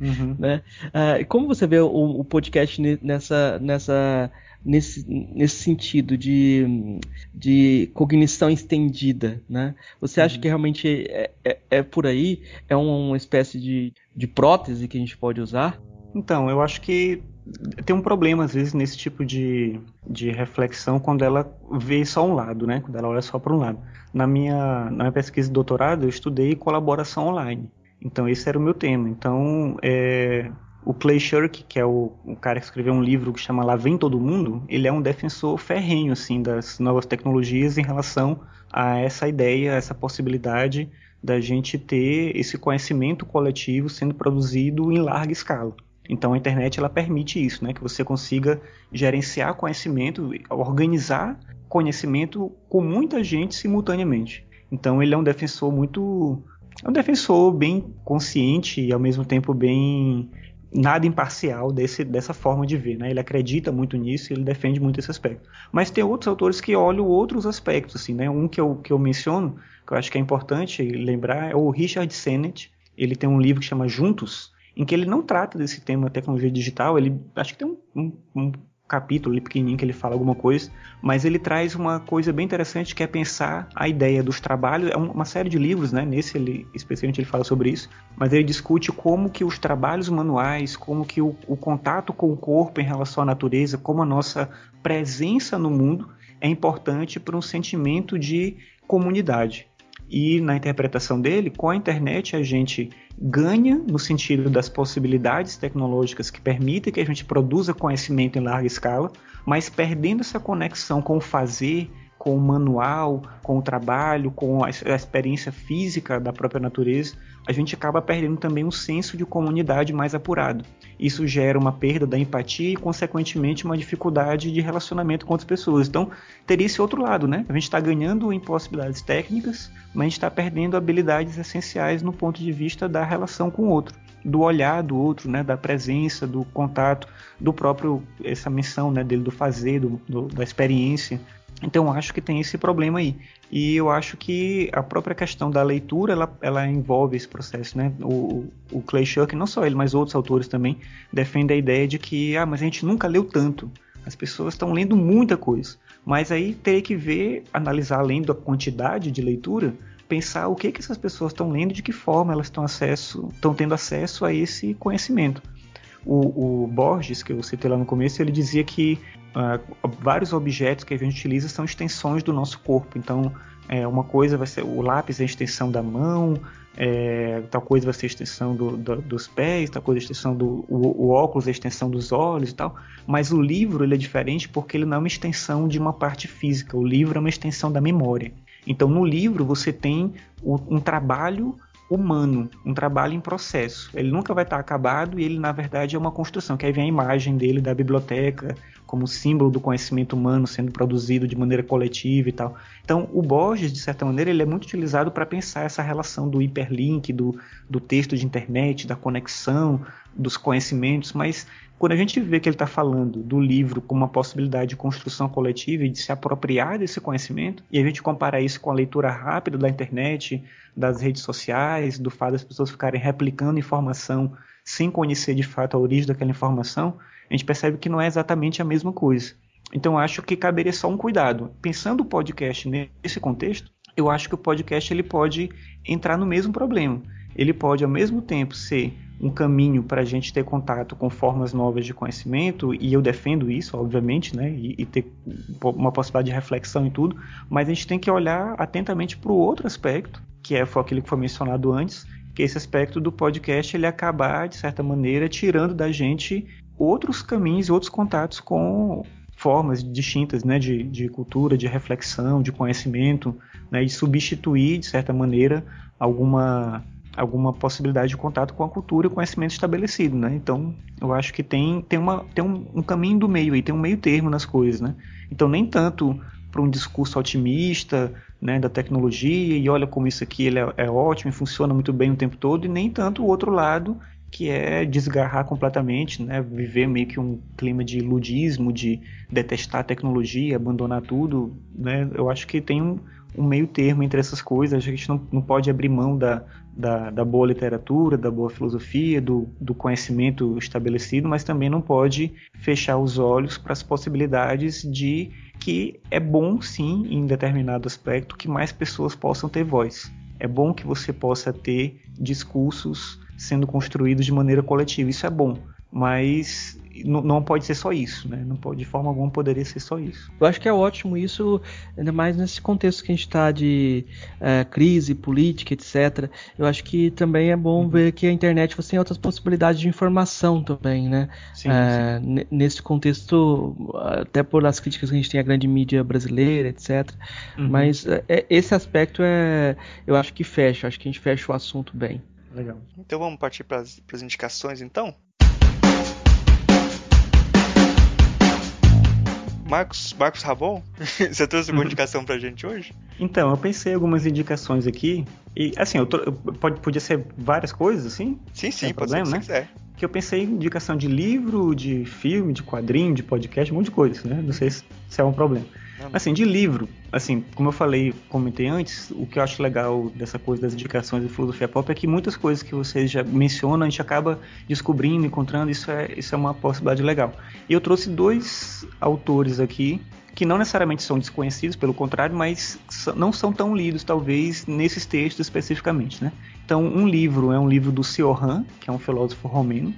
Uhum. Né? Ah, como você vê o, o podcast nessa, nessa, nesse, nesse sentido de, de cognição estendida? Né? Você acha uhum. que realmente é, é, é, por aí? É uma espécie de, de prótese que a gente pode usar?
Então, eu acho que tem um problema, às vezes, nesse tipo de, de reflexão quando ela vê só um lado, né? Quando ela olha só para um lado. Na minha, na minha pesquisa de doutorado, eu estudei colaboração online. Então, esse era o meu tema. Então, é, o Clay Shirk, que é o, o, cara que escreveu um livro que chama Lá Vem Todo Mundo, ele é um defensor ferrenho, assim, das novas tecnologias em relação a essa ideia, essa possibilidade da gente ter esse conhecimento coletivo sendo produzido em larga escala. Então a internet ela permite isso, né? Que você consiga gerenciar conhecimento, organizar conhecimento com muita gente simultaneamente. Então ele é um defensor muito, é um defensor bem consciente e ao mesmo tempo bem nada imparcial desse, dessa forma de ver, né? Ele acredita muito nisso, ele defende muito esse aspecto. Mas tem outros autores que olham outros aspectos, assim, né? Um que eu, que eu menciono, que eu acho que é importante lembrar, é o Richard Sennett. Ele tem um livro que chama Juntos, em que ele não trata desse tema tecnologia digital, ele acho que tem um, um, um capítulo ali pequenininho que ele fala alguma coisa, mas ele traz uma coisa bem interessante que é pensar a ideia dos trabalhos, é uma série de livros, né? Nesse ele especialmente ele fala sobre isso, mas ele discute como que os trabalhos manuais, como que o, o contato com o corpo em relação à natureza, como a nossa presença no mundo é importante para um sentimento de comunidade. E na interpretação dele, com a internet a gente ganha no sentido das possibilidades tecnológicas que permitem que a gente produza conhecimento em larga escala, mas perdendo essa conexão com o fazer, com o manual, com o trabalho, com a experiência física da própria natureza, a gente acaba perdendo também um senso de comunidade mais apurado. Isso gera uma perda da empatia e, consequentemente, uma dificuldade de relacionamento com outras pessoas. Então, teria esse outro lado, né? A gente está ganhando em possibilidades técnicas, mas a gente está perdendo habilidades essenciais no ponto de vista da relação com o outro, do olhar do outro, né? Da presença, do contato, do próprio essa missão, né? Dele do fazer, do, do da experiência. Então acho que tem esse problema aí. E eu acho que a própria questão da leitura, ela, ela envolve esse processo, né? O, o Clay Shuck, não só ele, mas outros autores também, defendem a ideia de que, ah, mas a gente nunca leu tanto. As pessoas estão lendo muita coisa. Mas aí teria que ver, analisar além da quantidade de leitura, pensar o que, que essas pessoas estão lendo, de que forma elas estão acesso, tendo acesso a esse conhecimento. O, o, Borges, que eu citei lá no começo, ele dizia que uh, vários objetos que a gente utiliza são extensões do nosso corpo. Então, é, uma coisa vai ser o lápis é a extensão da mão, é, tal coisa vai ser a extensão do, do, dos pés, tal coisa é a extensão do o, o, óculos é a extensão dos olhos e tal. Mas o livro ele é diferente porque ele não é uma extensão de uma parte física. O livro é uma extensão da memória. Então, no livro você tem um trabalho humano, um trabalho em processo. Ele nunca vai estar acabado e ele, na verdade, é uma construção. Que aí vem a imagem dele da biblioteca, como símbolo do conhecimento humano sendo produzido de maneira coletiva e tal. Então, o Borges, de certa maneira, ele é muito utilizado para pensar essa relação do hiperlink, do, do texto de internet, da conexão, dos conhecimentos, mas quando a gente vê que ele está falando do livro como uma possibilidade de construção coletiva e de se apropriar desse conhecimento, e a gente compara isso com a leitura rápida da internet, das redes sociais, do fato das pessoas ficarem replicando informação sem conhecer de fato a origem daquela informação, a gente percebe que não é exatamente a mesma coisa. Então acho que caberia só um cuidado. Pensando o podcast nesse contexto, eu acho que o podcast ele pode entrar no mesmo problema. Ele pode ao mesmo tempo ser um caminho para a gente ter contato com formas novas de conhecimento, e eu defendo isso, obviamente, né, e, e ter uma possibilidade de reflexão e tudo, mas a gente tem que olhar atentamente para o outro aspecto, que é foi aquele que foi mencionado antes, que é esse aspecto do podcast ele acabar, de certa maneira, tirando da gente outros caminhos e outros contatos com formas distintas né, de, de cultura, de reflexão, de conhecimento, né, e substituir, de certa maneira, alguma, alguma possibilidade de contato com a cultura e o conhecimento estabelecido. Né? Então, eu acho que tem, tem, uma, tem um, um caminho do meio aí, tem um meio termo nas coisas. Né? Então, nem tanto para um discurso otimista né, da tecnologia e olha como isso aqui ele é, é ótimo e funciona muito bem o tempo todo, e nem tanto o outro lado que é desgarrar completamente, né? Viver meio que um clima de ludismo, de detestar a tecnologia, abandonar tudo, né? Eu acho que tem um, um meio termo entre essas coisas. A gente não, não pode abrir mão da, da, da, boa literatura, da boa filosofia, do, do conhecimento estabelecido, mas também não pode fechar os olhos para as possibilidades de que é bom, sim, em determinado aspecto, que mais pessoas possam ter voz. É bom que você possa ter discursos sendo construídos de maneira coletiva. Isso é bom, mas não pode ser só isso, né? Não pode, de forma alguma poderia ser só isso.
Eu acho que é ótimo isso, ainda mais nesse contexto que a gente está de é, crise política, etc. Eu acho que também é bom uhum. ver que a internet você tem outras possibilidades de informação também, né? Sim, é, sim. Nesse contexto, até por as críticas que a gente tem à grande mídia brasileira, etc. Uhum. Mas é, esse aspecto é, eu acho que fecha, acho que a gente fecha o assunto bem.
Legal. Então vamos partir para as indicações então? Marcos, Marcos Rabon, você trouxe alguma indicação pra gente hoje?
Então, eu pensei algumas indicações aqui. E, assim, eu, tô, eu pode, podia ser várias coisas, assim?
Sim, sim, pode problema, ser né? quiser.
Que eu pensei em indicação de livro, de filme, de quadrinho, de podcast, um monte de coisas, né? Não sei se, se é um problema. Assim, de livro, assim, como eu falei, comentei antes, o que eu acho legal dessa coisa das indicações de filosofia pop é que muitas coisas que vocês já mencionam, a gente acaba descobrindo, encontrando, isso é, isso é uma possibilidade legal. E eu trouxe dois autores aqui que não necessariamente são desconhecidos, pelo contrário, mas não são tão lidos, talvez, nesses textos especificamente, né? Então, um livro é um livro do Sioran, que é um filósofo romeno,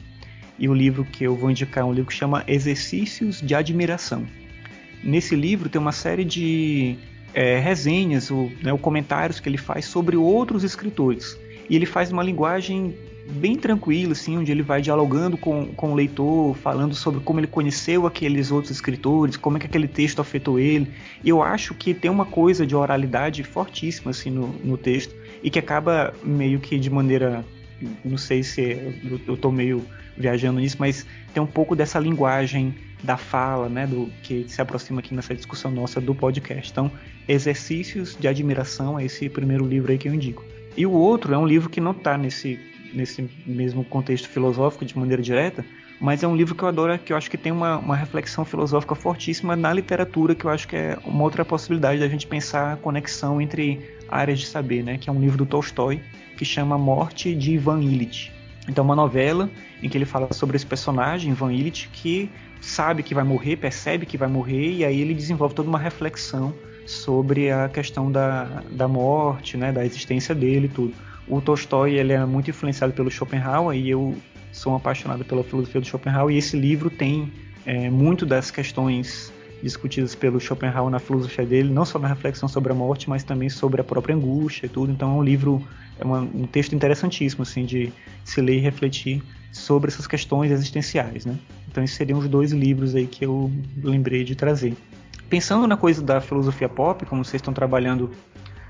e o livro que eu vou indicar é um livro que chama Exercícios de Admiração nesse livro tem uma série de é, resenhas ou, né, ou comentários que ele faz sobre outros escritores. E ele faz uma linguagem bem tranquila, assim, onde ele vai dialogando com, com o leitor, falando sobre como ele conheceu aqueles outros escritores, como é que aquele texto afetou ele. E eu acho que tem uma coisa de oralidade fortíssima assim no, no texto e que acaba meio que de maneira, não sei se eu estou meio viajando nisso, mas tem um pouco dessa linguagem da fala, né, do que se aproxima aqui nessa discussão nossa do podcast. Então, Exercícios de Admiração é esse primeiro livro aí que eu indico. E o outro é um livro que não está nesse, nesse mesmo contexto filosófico de maneira direta, mas é um livro que eu adoro, que eu acho que tem uma, uma reflexão filosófica fortíssima na literatura, que eu acho que é uma outra possibilidade da gente pensar a conexão entre áreas de saber, né, que é um livro do Tolstói, que chama Morte de Ivan Illich. Então, uma novela em que ele fala sobre esse personagem, Ivan Illich, que sabe que vai morrer, percebe que vai morrer, e aí ele desenvolve toda uma reflexão sobre a questão da, da morte, né, da existência dele e tudo. O Tolstói ele é muito influenciado pelo Schopenhauer e eu sou um apaixonado pela filosofia do Schopenhauer e esse livro tem é, muito das questões discutidas pelo Schopenhauer na filosofia dele, não só na reflexão sobre a morte, mas também sobre a própria angústia e tudo. Então é um livro, é uma, um texto interessantíssimo assim de se ler e refletir sobre essas questões existenciais, né? Então esses seriam os dois livros aí que eu lembrei de trazer. Pensando na coisa da filosofia pop, como vocês estão trabalhando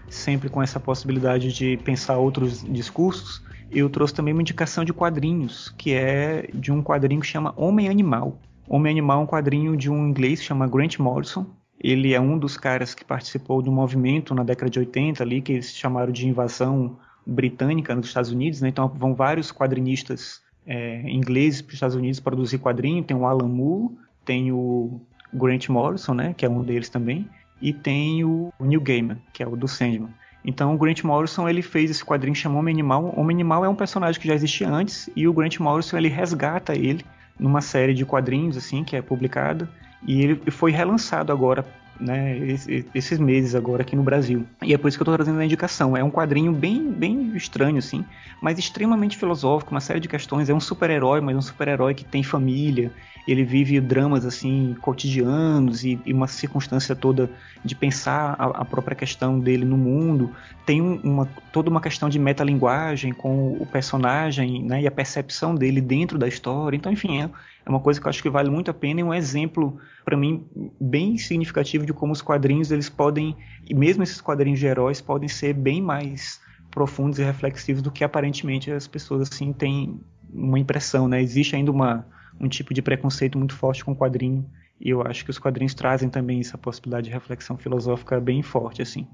sempre com essa possibilidade de pensar outros discursos, eu trouxe também uma indicação de quadrinhos, que é de um quadrinho que chama Homem Animal. Homem Animal é um quadrinho de um inglês que chama Grant Morrison. Ele é um dos caras que participou do movimento na década de 80 ali, que eles chamaram de invasão britânica nos Estados Unidos, né? Então vão vários quadrinistas é, ingleses para os Estados Unidos produzir quadrinho. Tem o Alan Moore, tem o Grant Morrison, né, que é um deles também, e tem o Neil Gaiman, que é o do Sandman. Então o Grant Morrison ele fez esse quadrinho chamado Homem Animal. Homem Animal é um personagem que já existia antes e o Grant Morrison ele resgata ele numa série de quadrinhos assim que é publicada e ele foi relançado agora né, esses meses agora aqui no Brasil. E é por isso que eu estou trazendo a indicação. É um quadrinho bem, bem estranho, assim, mas extremamente filosófico, uma série de questões. É um super-herói, mas um super-herói que tem família. Ele vive dramas assim cotidianos e, e uma circunstância toda de pensar a, a, própria questão dele no mundo. Tem uma, toda uma questão de metalinguagem com o personagem né, e a percepção dele dentro da história. Então, enfim, é, é uma coisa que eu acho que vale muito a pena e um exemplo para mim bem significativo de como os quadrinhos eles podem e mesmo esses quadrinhos de heróis podem ser bem mais profundos e reflexivos do que aparentemente as pessoas assim têm uma impressão, né? Existe ainda uma, um tipo de preconceito muito forte com o quadrinho e eu acho que os quadrinhos trazem também essa possibilidade de reflexão filosófica bem forte assim.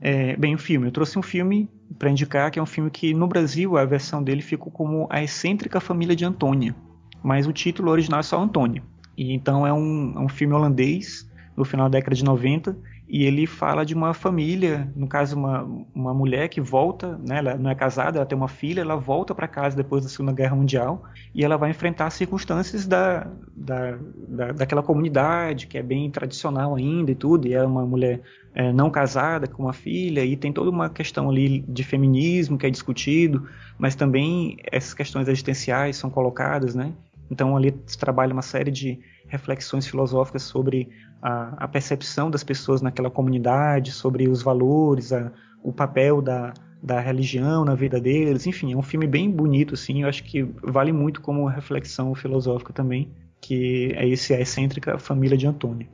É, bem, o filme. Eu trouxe um filme para indicar que é um filme que no Brasil a versão dele ficou como A Excêntrica Família de Antônia mas o título original é só Antônio. E então é um, é um filme holandês, no final da década de 90, e ele fala de uma família, no caso uma, uma mulher que volta, né, ela não é casada, ela tem uma filha, ela volta para casa depois da Segunda Guerra Mundial e ela vai enfrentar as circunstâncias da, da, da, daquela comunidade que é bem tradicional ainda e tudo, e é uma mulher é, não casada com uma filha e tem toda uma questão ali de feminismo que é discutido, mas também essas questões existenciais são colocadas, né? Então ali trabalha uma série de reflexões filosóficas sobre a, a percepção das pessoas naquela comunidade, sobre os valores, a, o papel da, da religião na vida deles. Enfim, é um filme bem bonito, assim. Eu acho que vale muito como reflexão filosófica também, que é esse a excêntrica família de Antônio.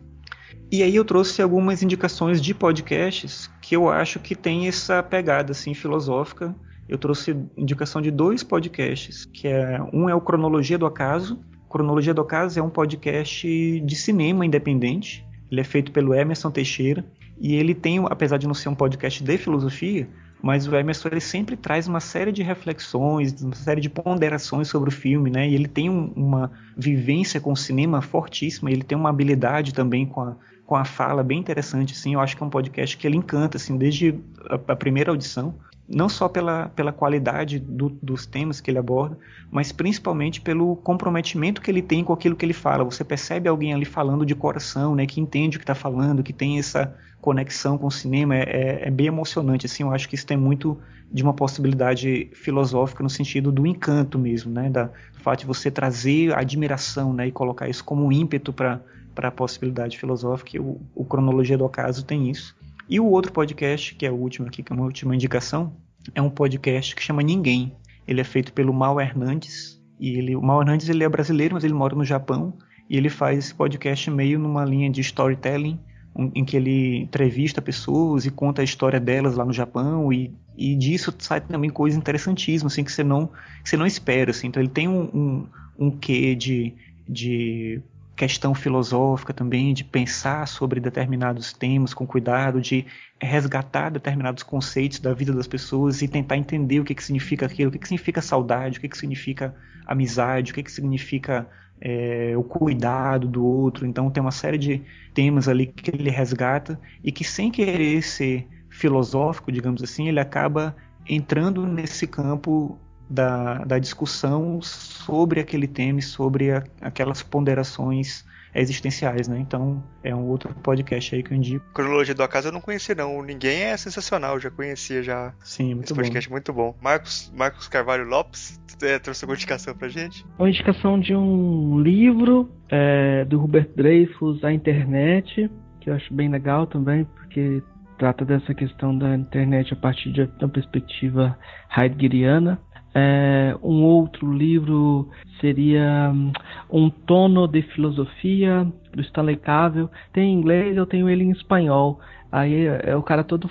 E aí eu trouxe algumas indicações de podcasts que eu acho que tem essa pegada assim filosófica eu trouxe indicação de dois podcasts, que é um é o Cronologia do Acaso. Cronologia do Acaso é um podcast de cinema independente. Ele é feito pelo Emerson Teixeira e ele tem, apesar de não ser um podcast de filosofia, mas o Emerson ele sempre traz uma série de reflexões, uma série de ponderações sobre o filme, né? E ele tem um, uma vivência com o cinema fortíssima, ele tem uma habilidade também com a, com a fala bem interessante, assim. Eu acho que é um podcast que ele encanta, assim, desde a, a primeira audição não só pela, pela qualidade do, dos temas que ele aborda, mas principalmente pelo comprometimento que ele tem com aquilo que ele fala. Você percebe alguém ali falando de coração, né, que entende o que está falando, que tem essa conexão com o cinema, é, é, é, bem emocionante. Assim, eu acho que isso tem muito de uma possibilidade filosófica no sentido do encanto mesmo, né, da do fato de você trazer a admiração, né, e colocar isso como um ímpeto para a possibilidade filosófica. O, o cronologia do acaso tem isso. E o outro podcast, que é o último aqui, que é uma última indicação, é um podcast que chama Ninguém. Ele é feito pelo Mal Hernandes. E ele, o Mal Hernandes ele é brasileiro, mas ele mora no Japão. E ele faz esse podcast meio numa linha de storytelling, um, em que ele entrevista pessoas e conta a história delas lá no Japão. E, e disso sai também coisas interessantíssimas, assim, que você não, que você não espera. Assim. Então ele tem um, um, um quê de, de questão filosófica também, de pensar sobre determinados temas com cuidado, de resgatar determinados conceitos da vida das pessoas e tentar entender o que, que significa aquilo, o que, que significa saudade, o que, que significa amizade, o que, que significa é, o cuidado do outro. Então tem uma série de temas ali que ele resgata e que sem querer ser filosófico, digamos assim, ele acaba entrando nesse campo da, da discussão sobre aquele tema e sobre a, aquelas ponderações existenciais, né? Então é um outro podcast aí que eu indico.
Cronologia do Acaso eu não conhecia não. Ninguém é sensacional, eu já conhecia já.
Sim, muito
Esse podcast
bom.
muito bom. Marcos, Marcos Carvalho Lopes, é, trouxe uma indicação pra gente?
Uma indicação de um livro é, do Robert Dreyfus, A Internet, que eu acho bem legal também, porque trata dessa questão da internet a partir de uma perspectiva heideggeriana. É, um outro livro seria hum, Um Tono de Filosofia, do Stanley Cavell. Tem em inglês, eu tenho ele em espanhol. Aí é o cara todo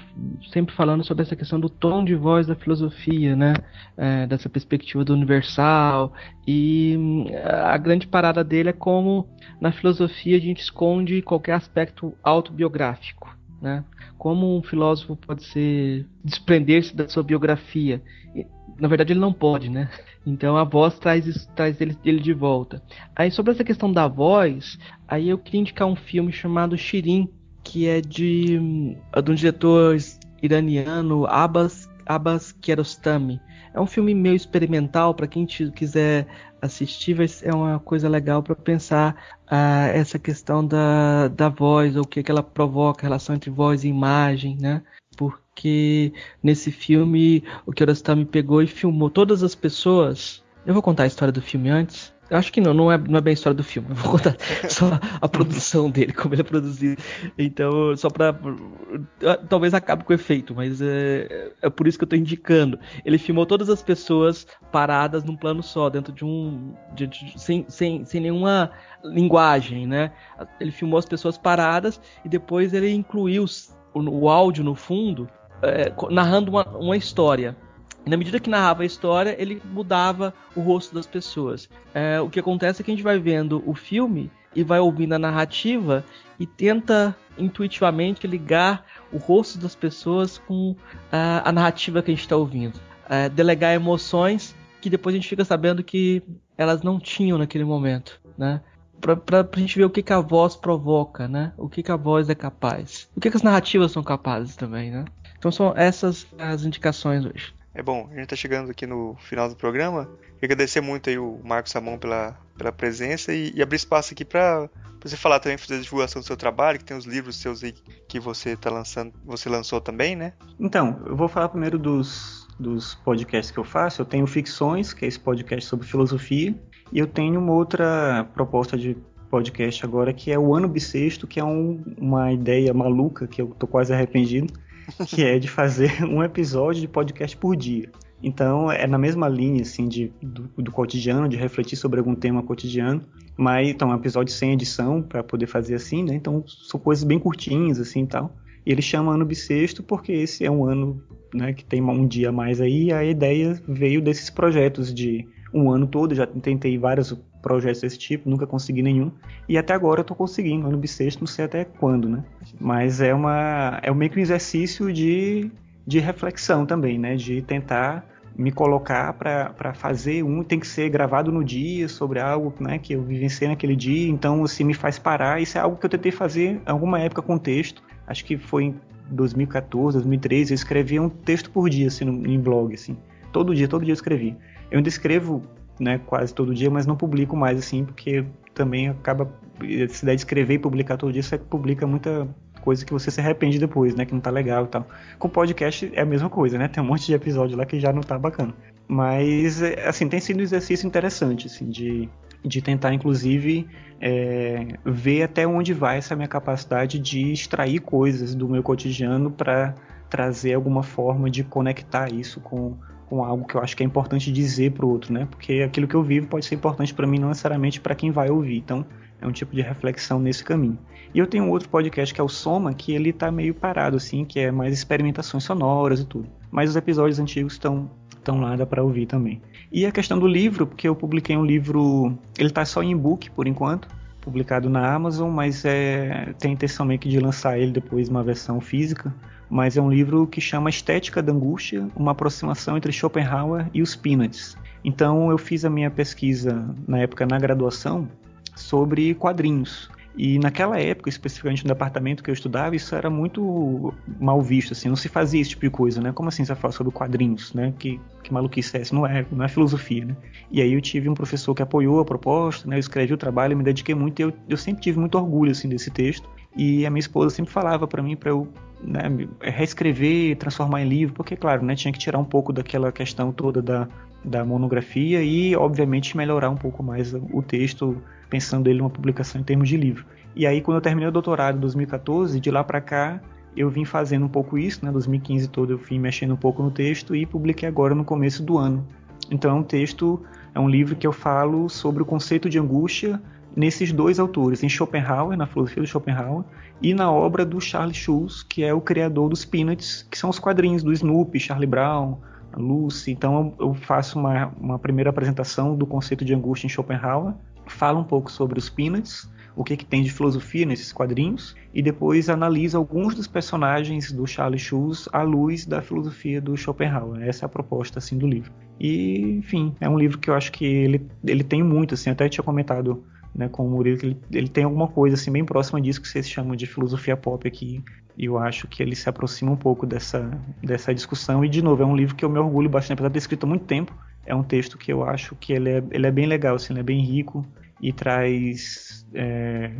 sempre falando sobre essa questão do tom de voz da filosofia, né? É, dessa perspectiva do universal. E hum, a grande parada dele é como na filosofia a gente esconde qualquer aspecto autobiográfico. Né? Como um filósofo pode ser desprender-se da sua biografia na verdade ele não pode, né? Então a voz traz, traz ele, ele de volta. Aí sobre essa questão da voz, aí eu queria indicar um filme chamado Shirin, que é de, é de um diretor iraniano, Abbas Abbas Kiarostami. É um filme meio experimental para quem quiser assistir, é uma coisa legal para pensar uh, essa questão da, da voz, ou o que, que ela provoca, a relação entre voz e imagem, né? Porque nesse filme o Kiarostami pegou e filmou todas as pessoas. Eu vou contar a história do filme antes. Acho que não, não é, não é bem a história do filme. Eu vou contar só a produção dele, como ele é produzido. Então, só pra. Talvez acabe com o efeito, mas é, é por isso que eu tô indicando. Ele filmou todas as pessoas paradas num plano só, dentro de um. De, de, sem, sem, sem nenhuma linguagem, né? Ele filmou as pessoas paradas e depois ele incluiu o, o áudio no fundo, é, narrando uma, uma história. Na medida que narrava a história, ele mudava o rosto das pessoas. É, o que acontece é que a gente vai vendo o filme e vai ouvindo a narrativa e tenta intuitivamente ligar o rosto das pessoas com uh, a narrativa que a gente está ouvindo. Uh, delegar emoções que depois a gente fica sabendo que elas não tinham naquele momento, né? Pra, pra gente ver o que, que a voz provoca, né? O que, que a voz é capaz. O que, que as narrativas são capazes também, né? Então são essas as indicações hoje.
É bom, a gente está chegando aqui no final do programa. Queria agradecer muito aí o Marcos Samão pela, pela presença e, e abrir espaço aqui para você falar também, fazer a divulgação do seu trabalho, que tem os livros seus aí que você tá lançando, você lançou também, né?
Então, eu vou falar primeiro dos, dos podcasts que eu faço. Eu tenho Ficções, que é esse podcast sobre filosofia, e eu tenho uma outra proposta de podcast agora que é o Ano Bissexto, que é um, uma ideia maluca que eu tô quase arrependido que é de fazer um episódio de podcast por dia. Então é na mesma linha assim de, do, do cotidiano, de refletir sobre algum tema cotidiano, mas então é um episódio sem edição para poder fazer assim, né? Então são coisas bem curtinhas assim e tal. E ele chama ano bissexto porque esse é um ano né, que tem um dia a mais aí. A ideia veio desses projetos de um ano todo. Já tentei vários projetos desse tipo, nunca consegui nenhum. E até agora eu tô conseguindo, ano bissexto, não sei até quando, né? Mas é uma é meio que um exercício de, de reflexão também, né? De tentar me colocar para fazer um, tem que ser gravado no dia sobre algo né, que eu vivenciei naquele dia, então assim me faz parar. Isso é algo que eu tentei fazer em alguma época com texto, acho que foi em 2014, 2013, eu escrevia um texto por dia assim, no, em blog, assim. Todo dia, todo dia eu escrevi. Eu ainda escrevo né, quase todo dia, mas não publico mais assim, porque também acaba se der de escrever e publicar todo dia, você publica muita coisa que você se arrepende depois, né, que não tá legal e tal. Com podcast é a mesma coisa, né? Tem um monte de episódio lá que já não tá bacana. Mas assim, tem sido um exercício interessante assim de de tentar inclusive é, ver até onde vai essa minha capacidade de extrair coisas do meu cotidiano para trazer alguma forma de conectar isso com com algo que eu acho que é importante dizer para o outro, né? Porque aquilo que eu vivo pode ser importante para mim, não necessariamente para quem vai ouvir. Então, é um tipo de reflexão nesse caminho. E eu tenho um outro podcast que é o Soma, que ele tá meio parado, assim, que é mais experimentações sonoras e tudo. Mas os episódios antigos estão estão lá, dá para ouvir também. E a questão do livro, porque eu publiquei um livro, ele tá só em e-book por enquanto, publicado na Amazon, mas é, tem a intenção meio que de lançar ele depois uma versão física mas é um livro que chama Estética da Angústia, uma aproximação entre Schopenhauer e os Peanuts. Então eu fiz a minha pesquisa na época na graduação sobre quadrinhos. E naquela época, especificamente no departamento que eu estudava, isso era muito mal visto, assim, não se fazia esse tipo de coisa, né? Como assim você fala sobre quadrinhos, né? Que, que maluquice é essa? Não é, não é filosofia, né? E aí eu tive um professor que apoiou a proposta, né? Eu escrevi o trabalho, me dediquei muito e eu, eu sempre tive muito orgulho, assim, desse texto. E a minha esposa sempre falava para mim para eu né, reescrever, transformar em livro, porque, claro, né, tinha que tirar um pouco daquela questão toda da, da monografia e, obviamente, melhorar um pouco mais o texto, pensando ele numa publicação em termos de livro. E aí, quando eu terminei o doutorado em 2014, de lá para cá, eu vim fazendo um pouco isso, né, 2015 todo eu vim mexendo um pouco no texto e publiquei agora no começo do ano. Então é um texto, é um livro que eu falo sobre o conceito de angústia nesses dois autores, em Schopenhauer, na filosofia do Schopenhauer, e na obra do Charles Schulz, que é o criador dos Peanuts, que são os quadrinhos do Snoopy, Charlie Brown, Lucy. Então eu faço uma, uma primeira apresentação do conceito de angústia em Schopenhauer, falo um pouco sobre os Peanuts, o que, que tem de filosofia nesses quadrinhos, e depois analiso alguns dos personagens do Charles Schulz à luz da filosofia do Schopenhauer. Essa é a proposta assim do livro. E, enfim, é um livro que eu acho que ele, ele tem muito, assim, até tinha comentado né, com o Murilo, que ele, ele, tem alguma coisa assim bem próxima disso que vocês chamam de filosofia pop aqui E eu acho que ele se aproxima um pouco dessa, dessa discussão. E, de novo, é um livro que eu me orgulho bastante, apesar de ter escrito há muito tempo. É um texto que eu acho que ele é, ele é bem legal, assim, ele é bem rico e traz é,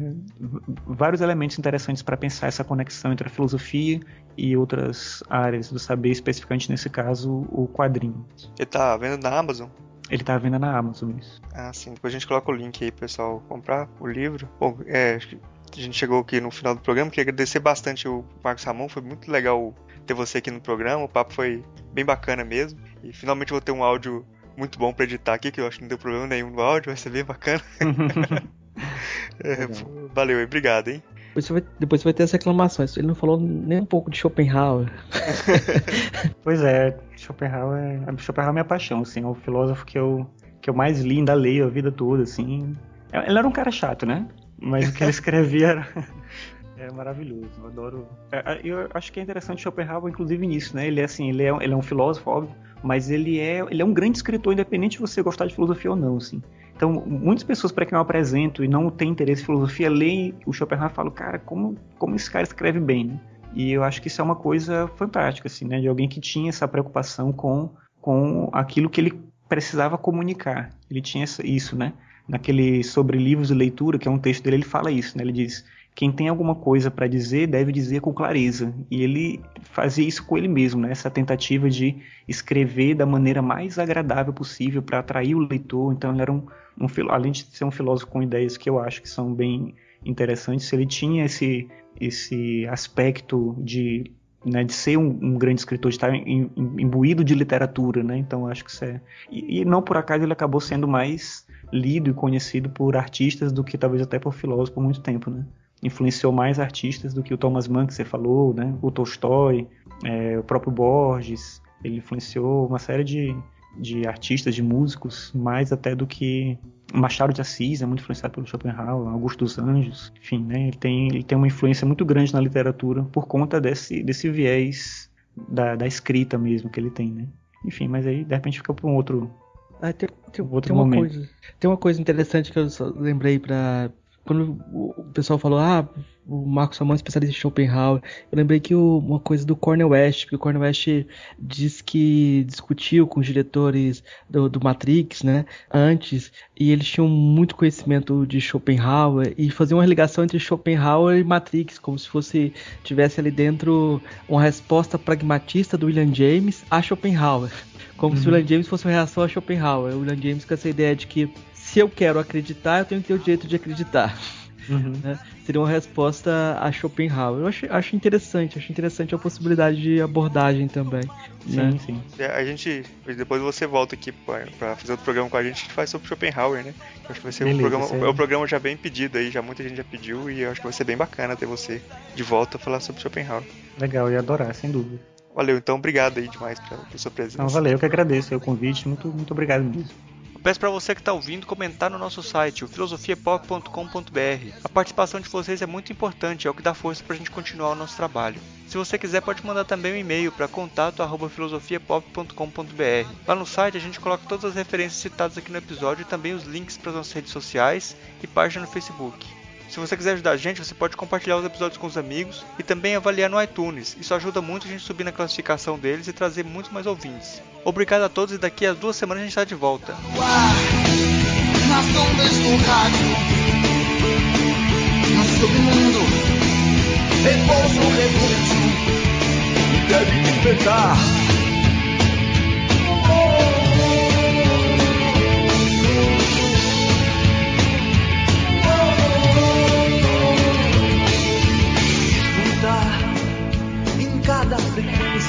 vários elementos interessantes para pensar essa conexão entre a filosofia e outras áreas do saber, especificamente nesse caso o quadrinho.
Ele tá vendo na Amazon?
Ele tá vendo na Amazon isso.
Ah, sim. Depois a gente coloca o link aí pessoal comprar o livro. Bom, é, a gente chegou aqui no final do programa. Queria agradecer bastante o Marcos Ramon. Foi muito legal ter você aqui no programa. O papo foi bem bacana mesmo. E finalmente vou ter um áudio muito bom para editar aqui, que eu acho que não deu problema nenhum no áudio, vai ser bem bacana. é, valeu, obrigado, hein?
Depois você, vai, depois você vai ter as reclamações. Ele não falou nem um pouco de Schopenhauer.
pois é, Schopenhauer, é, Schopenhauer é minha paixão, assim, é o filósofo que eu, que eu mais li, ainda leio a vida toda, assim. Ele era um cara chato, né? Mas o que ele escrevia era, era maravilhoso. Eu adoro. É, é, eu acho que é interessante Schopenhauer, inclusive, nisso, né? Ele é assim, ele é, ele é um filósofo, óbvio, mas ele é, ele é um grande escritor, independente de você gostar de filosofia ou não, assim. Então, muitas pessoas para quem eu apresento e não tem interesse em filosofia, leem o Schopenhauer e falam, cara, como, como esse cara escreve bem, né? E eu acho que isso é uma coisa fantástica, assim, né? De alguém que tinha essa preocupação com, com aquilo que ele precisava comunicar. Ele tinha isso, né? Naquele sobre livros de leitura, que é um texto dele, ele fala isso, né? Ele diz: quem tem alguma coisa para dizer deve dizer com clareza. E ele fazia isso com ele mesmo, né? essa tentativa de escrever da maneira mais agradável possível para atrair o leitor. Então ele era um, um, além de ser um filósofo com ideias que eu acho que são bem interessantes, ele tinha esse, esse aspecto de, né, de ser um, um, grande escritor, de estar imbuído de literatura, né? Então acho que isso é e, e não por acaso ele acabou sendo mais lido e conhecido por artistas do que talvez até por filósofos por muito tempo, né? Influenciou mais artistas do que o Thomas Mann que você falou, né? O Tolstói, é, o próprio Borges. Ele influenciou uma série de, de artistas, de músicos, mais até do que Machado de Assis, é muito influenciado pelo Schopenhauer, Augusto dos Anjos, enfim, né? Ele tem, ele tem uma influência muito grande na literatura por conta desse, desse viés da, da escrita mesmo que ele tem, né? Enfim, mas aí de repente fica para um outro
ah, tem, tem, outro tem uma momento. Coisa, tem uma coisa interessante que eu lembrei para quando o pessoal falou, ah, o Marcos Ramon é especialista em Schopenhauer, eu lembrei que o, uma coisa do Cornel West, porque o Cornel West diz que discutiu com os diretores do, do, Matrix, né, antes, e eles tinham muito conhecimento de Schopenhauer, e faziam uma ligação entre Schopenhauer e Matrix, como se fosse, tivesse ali dentro uma resposta pragmatista do William James a Schopenhauer. Como uhum. se o William James fosse uma reação a Schopenhauer. O William James com essa ideia de que se eu quero acreditar, eu tenho que ter o direito de acreditar. Uhum. Né? Seria uma resposta a Schopenhauer. Eu acho, acho interessante, acho interessante a possibilidade de abordagem também. Sim, né? sim.
É, a gente, depois você volta aqui para fazer outro programa com a gente, a gente faz sobre Schopenhauer, né? Eu acho que vai ser Beleza, um programa, é o programa já bem pedido aí, já muita gente já pediu e eu acho que vai ser bem bacana ter você de volta falar sobre Schopenhauer.
Legal, ia adorar, sem dúvida.
Valeu, então obrigado aí demais pela, pela sua presença.
Não, valeu, eu que agradeço o convite, muito, muito obrigado mesmo.
Peço para você que está ouvindo comentar no nosso site, o filosofiapop.com.br. A participação de vocês é muito importante, é o que dá força para a gente continuar o nosso trabalho. Se você quiser, pode mandar também um e-mail para contato@filosofiapop.com.br. Lá no site a gente coloca todas as referências citadas aqui no episódio e também os links para as nossas redes sociais e página no Facebook. Se você quiser ajudar a gente, você pode compartilhar os episódios com os amigos e também avaliar no iTunes. Isso ajuda muito a gente subir na classificação deles e trazer muito mais ouvintes. Obrigado a todos e daqui a duas semanas a gente está de volta.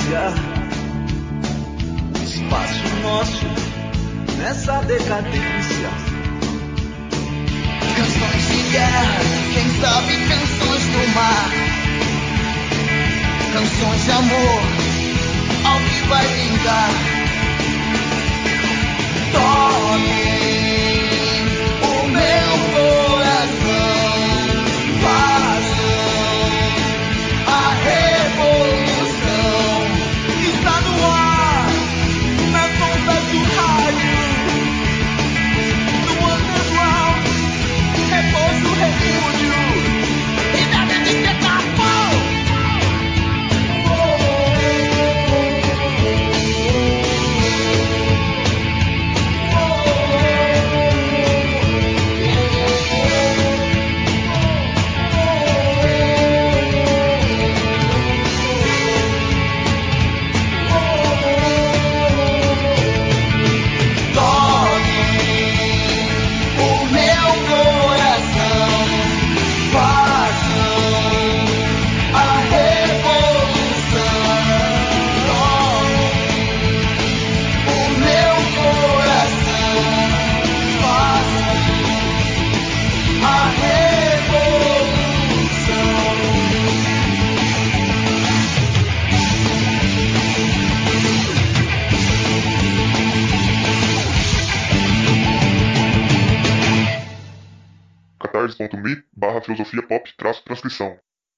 Frequência. Espaço nosso nessa decadência. Canções de guerra, quem sabe canções do mar. Canções de amor, ao que vai vingar. Toque
catarse.me barra filosofia pop transcrição.